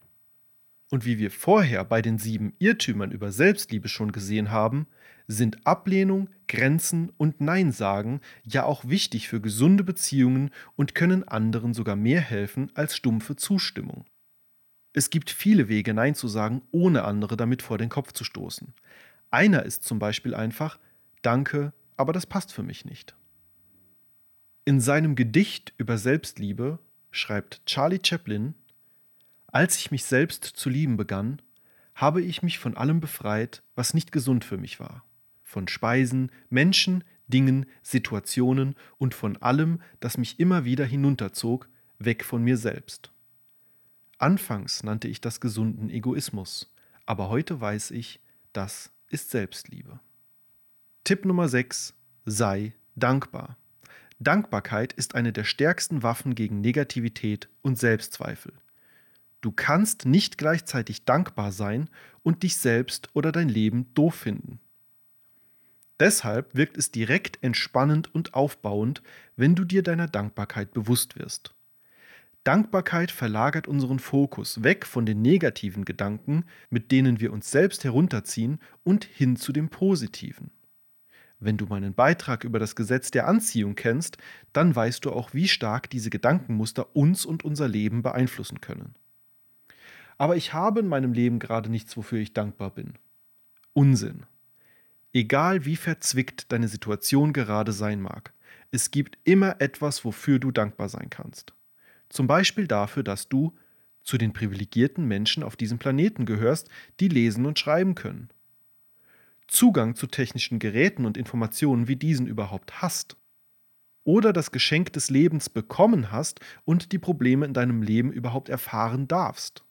Und wie wir vorher bei den sieben Irrtümern über Selbstliebe schon gesehen haben, sind Ablehnung, Grenzen und Nein sagen ja auch wichtig für gesunde Beziehungen und können anderen sogar mehr helfen als stumpfe Zustimmung. Es gibt viele Wege, Nein zu sagen, ohne andere damit vor den Kopf zu stoßen. Einer ist zum Beispiel einfach Danke, aber das passt für mich nicht. In seinem Gedicht über Selbstliebe schreibt Charlie Chaplin, als ich mich selbst zu lieben begann, habe ich mich von allem befreit, was nicht gesund für mich war. Von Speisen, Menschen, Dingen, Situationen und von allem, das mich immer wieder hinunterzog, weg von mir selbst. Anfangs nannte ich das gesunden Egoismus, aber heute weiß ich, das ist Selbstliebe. Tipp Nummer 6. Sei dankbar. Dankbarkeit ist eine der stärksten Waffen gegen Negativität und Selbstzweifel. Du kannst nicht gleichzeitig dankbar sein und dich selbst oder dein Leben doof finden. Deshalb wirkt es direkt entspannend und aufbauend, wenn du dir deiner Dankbarkeit bewusst wirst. Dankbarkeit verlagert unseren Fokus weg von den negativen Gedanken, mit denen wir uns selbst herunterziehen, und hin zu dem Positiven. Wenn du meinen Beitrag über das Gesetz der Anziehung kennst, dann weißt du auch, wie stark diese Gedankenmuster uns und unser Leben beeinflussen können. Aber ich habe in meinem Leben gerade nichts, wofür ich dankbar bin. Unsinn. Egal wie verzwickt deine Situation gerade sein mag, es gibt immer etwas, wofür du dankbar sein kannst. Zum Beispiel dafür, dass du zu den privilegierten Menschen auf diesem Planeten gehörst, die lesen und schreiben können. Zugang zu technischen Geräten und Informationen wie diesen überhaupt hast. Oder das Geschenk des Lebens bekommen hast und die Probleme in deinem Leben überhaupt erfahren darfst.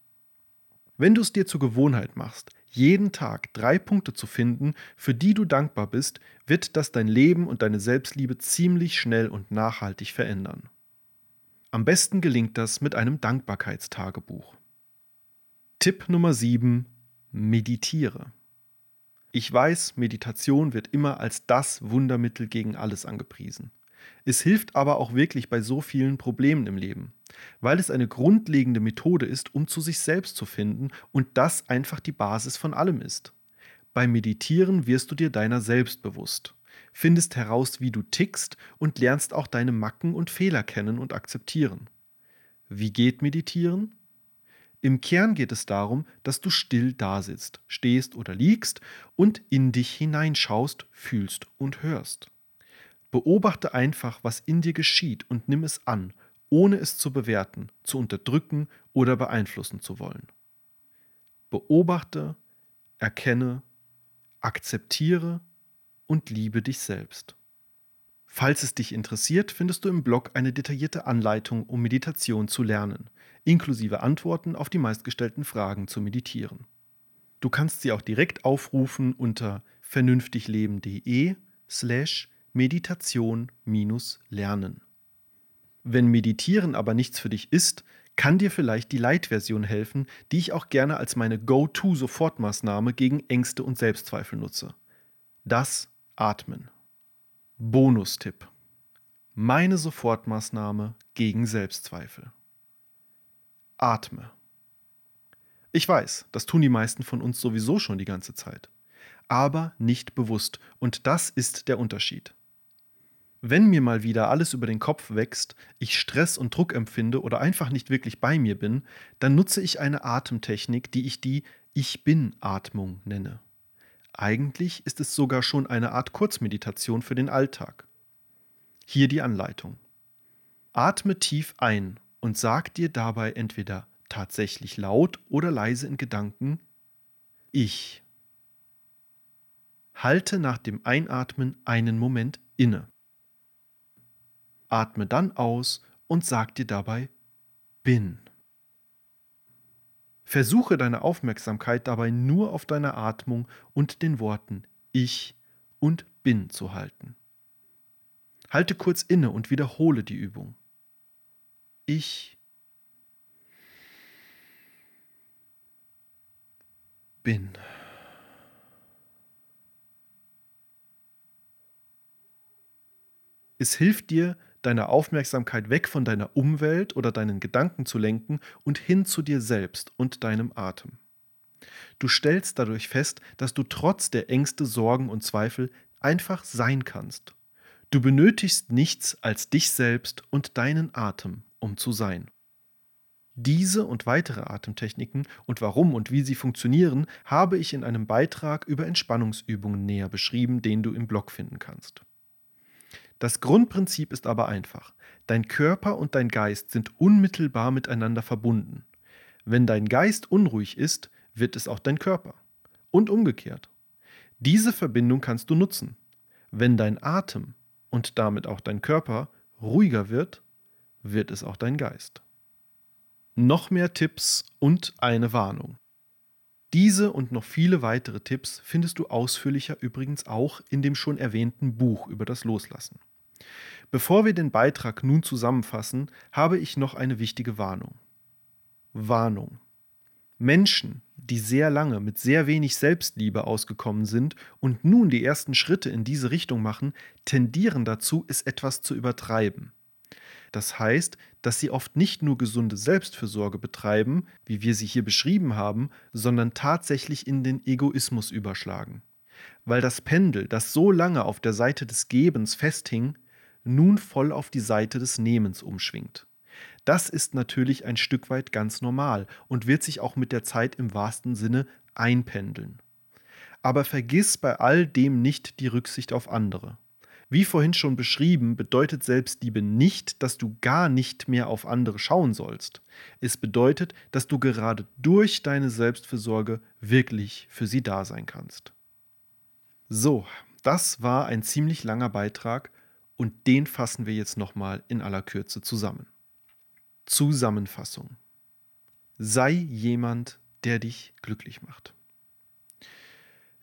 Wenn du es dir zur Gewohnheit machst, jeden Tag drei Punkte zu finden, für die du dankbar bist, wird das dein Leben und deine Selbstliebe ziemlich schnell und nachhaltig verändern. Am besten gelingt das mit einem Dankbarkeitstagebuch. Tipp Nummer 7. Meditiere. Ich weiß, Meditation wird immer als das Wundermittel gegen alles angepriesen. Es hilft aber auch wirklich bei so vielen Problemen im Leben, weil es eine grundlegende Methode ist, um zu sich selbst zu finden und das einfach die Basis von allem ist. Beim Meditieren wirst du dir deiner selbst bewusst, findest heraus, wie du tickst und lernst auch deine Macken und Fehler kennen und akzeptieren. Wie geht Meditieren? Im Kern geht es darum, dass du still dasitzt, stehst oder liegst und in dich hineinschaust, fühlst und hörst. Beobachte einfach, was in dir geschieht und nimm es an, ohne es zu bewerten, zu unterdrücken oder beeinflussen zu wollen. Beobachte, erkenne, akzeptiere und liebe dich selbst. Falls es dich interessiert, findest du im Blog eine detaillierte Anleitung, um Meditation zu lernen, inklusive Antworten auf die meistgestellten Fragen zu meditieren. Du kannst sie auch direkt aufrufen unter vernünftigleben.de slash Meditation-Lernen. Wenn Meditieren aber nichts für dich ist, kann dir vielleicht die Light-Version helfen, die ich auch gerne als meine Go-To-Sofortmaßnahme gegen Ängste und Selbstzweifel nutze. Das Atmen. Bonustipp. Meine Sofortmaßnahme gegen Selbstzweifel. Atme. Ich weiß, das tun die meisten von uns sowieso schon die ganze Zeit. Aber nicht bewusst. Und das ist der Unterschied. Wenn mir mal wieder alles über den Kopf wächst, ich Stress und Druck empfinde oder einfach nicht wirklich bei mir bin, dann nutze ich eine Atemtechnik, die ich die Ich bin-Atmung nenne. Eigentlich ist es sogar schon eine Art Kurzmeditation für den Alltag. Hier die Anleitung. Atme tief ein und sag dir dabei entweder tatsächlich laut oder leise in Gedanken Ich. Halte nach dem Einatmen einen Moment inne. Atme dann aus und sag dir dabei bin. Versuche deine Aufmerksamkeit dabei nur auf deine Atmung und den Worten ich und bin zu halten. Halte kurz inne und wiederhole die Übung. Ich bin. Es hilft dir, deine Aufmerksamkeit weg von deiner Umwelt oder deinen Gedanken zu lenken und hin zu dir selbst und deinem Atem. Du stellst dadurch fest, dass du trotz der Ängste, Sorgen und Zweifel einfach sein kannst. Du benötigst nichts als dich selbst und deinen Atem, um zu sein. Diese und weitere Atemtechniken und warum und wie sie funktionieren, habe ich in einem Beitrag über Entspannungsübungen näher beschrieben, den du im Blog finden kannst. Das Grundprinzip ist aber einfach. Dein Körper und dein Geist sind unmittelbar miteinander verbunden. Wenn dein Geist unruhig ist, wird es auch dein Körper. Und umgekehrt. Diese Verbindung kannst du nutzen. Wenn dein Atem und damit auch dein Körper ruhiger wird, wird es auch dein Geist. Noch mehr Tipps und eine Warnung. Diese und noch viele weitere Tipps findest du ausführlicher übrigens auch in dem schon erwähnten Buch über das Loslassen. Bevor wir den Beitrag nun zusammenfassen, habe ich noch eine wichtige Warnung. Warnung. Menschen, die sehr lange mit sehr wenig Selbstliebe ausgekommen sind und nun die ersten Schritte in diese Richtung machen, tendieren dazu, es etwas zu übertreiben. Das heißt, dass sie oft nicht nur gesunde Selbstfürsorge betreiben, wie wir sie hier beschrieben haben, sondern tatsächlich in den Egoismus überschlagen. Weil das Pendel, das so lange auf der Seite des Gebens festhing, nun voll auf die Seite des Nehmens umschwingt. Das ist natürlich ein Stück weit ganz normal und wird sich auch mit der Zeit im wahrsten Sinne einpendeln. Aber vergiss bei all dem nicht die Rücksicht auf andere. Wie vorhin schon beschrieben, bedeutet Selbstliebe nicht, dass du gar nicht mehr auf andere schauen sollst. Es bedeutet, dass du gerade durch deine Selbstfürsorge wirklich für sie da sein kannst. So, das war ein ziemlich langer Beitrag und den fassen wir jetzt nochmal in aller Kürze zusammen. Zusammenfassung. Sei jemand, der dich glücklich macht.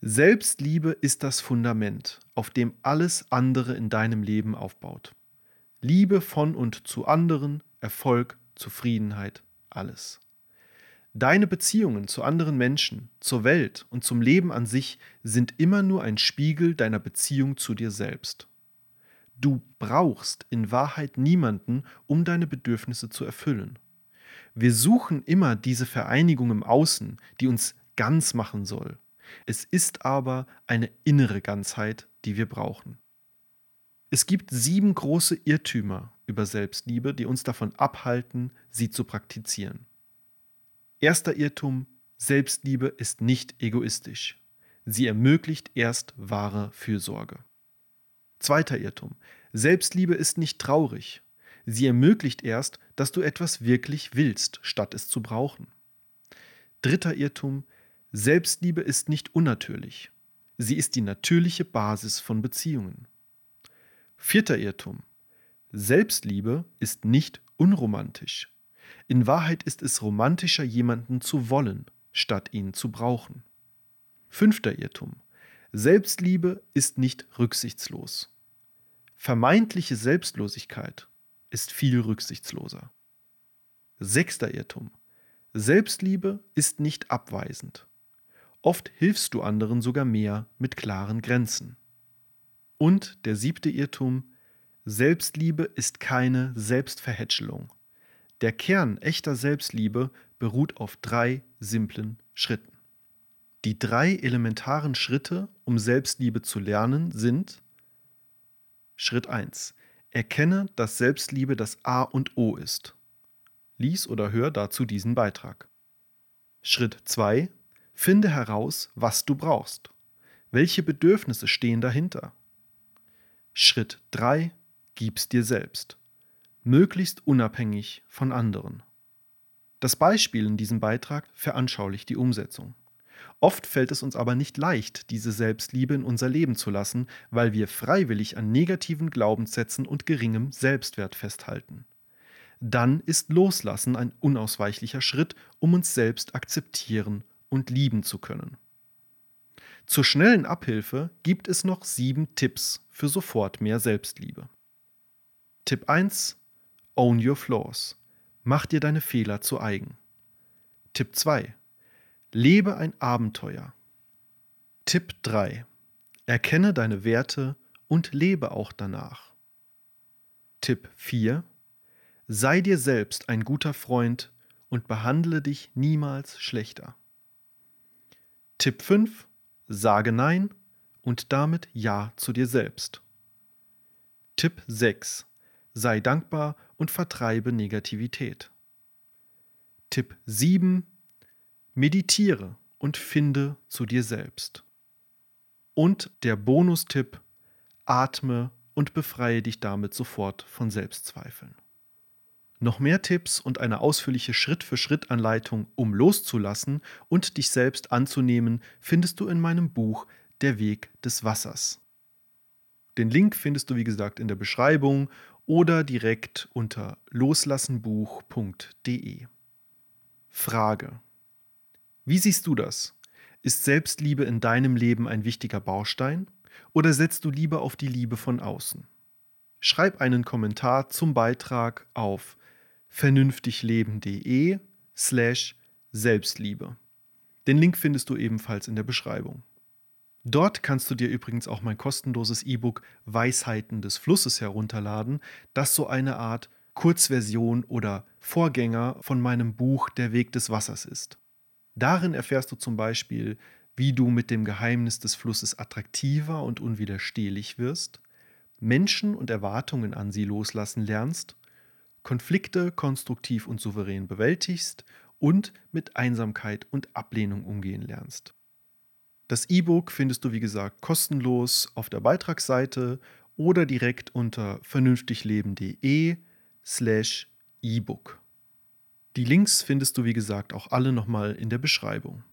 Selbstliebe ist das Fundament, auf dem alles andere in deinem Leben aufbaut. Liebe von und zu anderen, Erfolg, Zufriedenheit, alles. Deine Beziehungen zu anderen Menschen, zur Welt und zum Leben an sich sind immer nur ein Spiegel deiner Beziehung zu dir selbst. Du brauchst in Wahrheit niemanden, um deine Bedürfnisse zu erfüllen. Wir suchen immer diese Vereinigung im Außen, die uns ganz machen soll, es ist aber eine innere Ganzheit, die wir brauchen. Es gibt sieben große Irrtümer über Selbstliebe, die uns davon abhalten, sie zu praktizieren. Erster Irrtum, Selbstliebe ist nicht egoistisch. Sie ermöglicht erst wahre Fürsorge. Zweiter Irrtum, Selbstliebe ist nicht traurig. Sie ermöglicht erst, dass du etwas wirklich willst, statt es zu brauchen. Dritter Irrtum, Selbstliebe ist nicht unnatürlich. Sie ist die natürliche Basis von Beziehungen. Vierter Irrtum. Selbstliebe ist nicht unromantisch. In Wahrheit ist es romantischer, jemanden zu wollen, statt ihn zu brauchen. Fünfter Irrtum. Selbstliebe ist nicht rücksichtslos. Vermeintliche Selbstlosigkeit ist viel rücksichtsloser. Sechster Irrtum. Selbstliebe ist nicht abweisend. Oft hilfst du anderen sogar mehr mit klaren Grenzen. Und der siebte Irrtum, Selbstliebe ist keine Selbstverhätschelung. Der Kern echter Selbstliebe beruht auf drei simplen Schritten. Die drei elementaren Schritte, um Selbstliebe zu lernen, sind Schritt 1. Erkenne, dass Selbstliebe das A und O ist. Lies oder hör dazu diesen Beitrag. Schritt 2. Finde heraus, was du brauchst. Welche Bedürfnisse stehen dahinter? Schritt 3. Gib's dir selbst. Möglichst unabhängig von anderen. Das Beispiel in diesem Beitrag veranschaulicht die Umsetzung. Oft fällt es uns aber nicht leicht, diese Selbstliebe in unser Leben zu lassen, weil wir freiwillig an negativen Glaubenssätzen und geringem Selbstwert festhalten. Dann ist Loslassen ein unausweichlicher Schritt, um uns selbst akzeptieren und lieben zu können. Zur schnellen Abhilfe gibt es noch sieben Tipps für sofort mehr Selbstliebe. Tipp 1. Own your flaws. Mach dir deine Fehler zu eigen. Tipp 2. Lebe ein Abenteuer. Tipp 3. Erkenne deine Werte und lebe auch danach. Tipp 4. Sei dir selbst ein guter Freund und behandle dich niemals schlechter. Tipp 5. Sage Nein und damit Ja zu dir selbst. Tipp 6. Sei dankbar und vertreibe Negativität. Tipp 7. Meditiere und finde zu dir selbst. Und der Bonustipp. Atme und befreie dich damit sofort von Selbstzweifeln. Noch mehr Tipps und eine ausführliche Schritt-für-Schritt-Anleitung, um loszulassen und dich selbst anzunehmen, findest du in meinem Buch Der Weg des Wassers. Den Link findest du, wie gesagt, in der Beschreibung oder direkt unter loslassenbuch.de. Frage. Wie siehst du das? Ist Selbstliebe in deinem Leben ein wichtiger Baustein oder setzt du lieber auf die Liebe von außen? Schreib einen Kommentar zum Beitrag auf vernünftigleben.de slash Selbstliebe. Den Link findest du ebenfalls in der Beschreibung. Dort kannst du dir übrigens auch mein kostenloses E-Book Weisheiten des Flusses herunterladen, das so eine Art Kurzversion oder Vorgänger von meinem Buch Der Weg des Wassers ist. Darin erfährst du zum Beispiel, wie du mit dem Geheimnis des Flusses attraktiver und unwiderstehlich wirst, Menschen und Erwartungen an sie loslassen lernst Konflikte konstruktiv und souverän bewältigst und mit Einsamkeit und Ablehnung umgehen lernst. Das E-Book findest du wie gesagt kostenlos auf der Beitragsseite oder direkt unter vernünftigleben.de slash E-Book. Die Links findest du wie gesagt auch alle nochmal in der Beschreibung.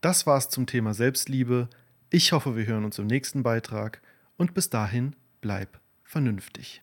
Das war's zum Thema Selbstliebe. Ich hoffe, wir hören uns im nächsten Beitrag und bis dahin bleib vernünftig.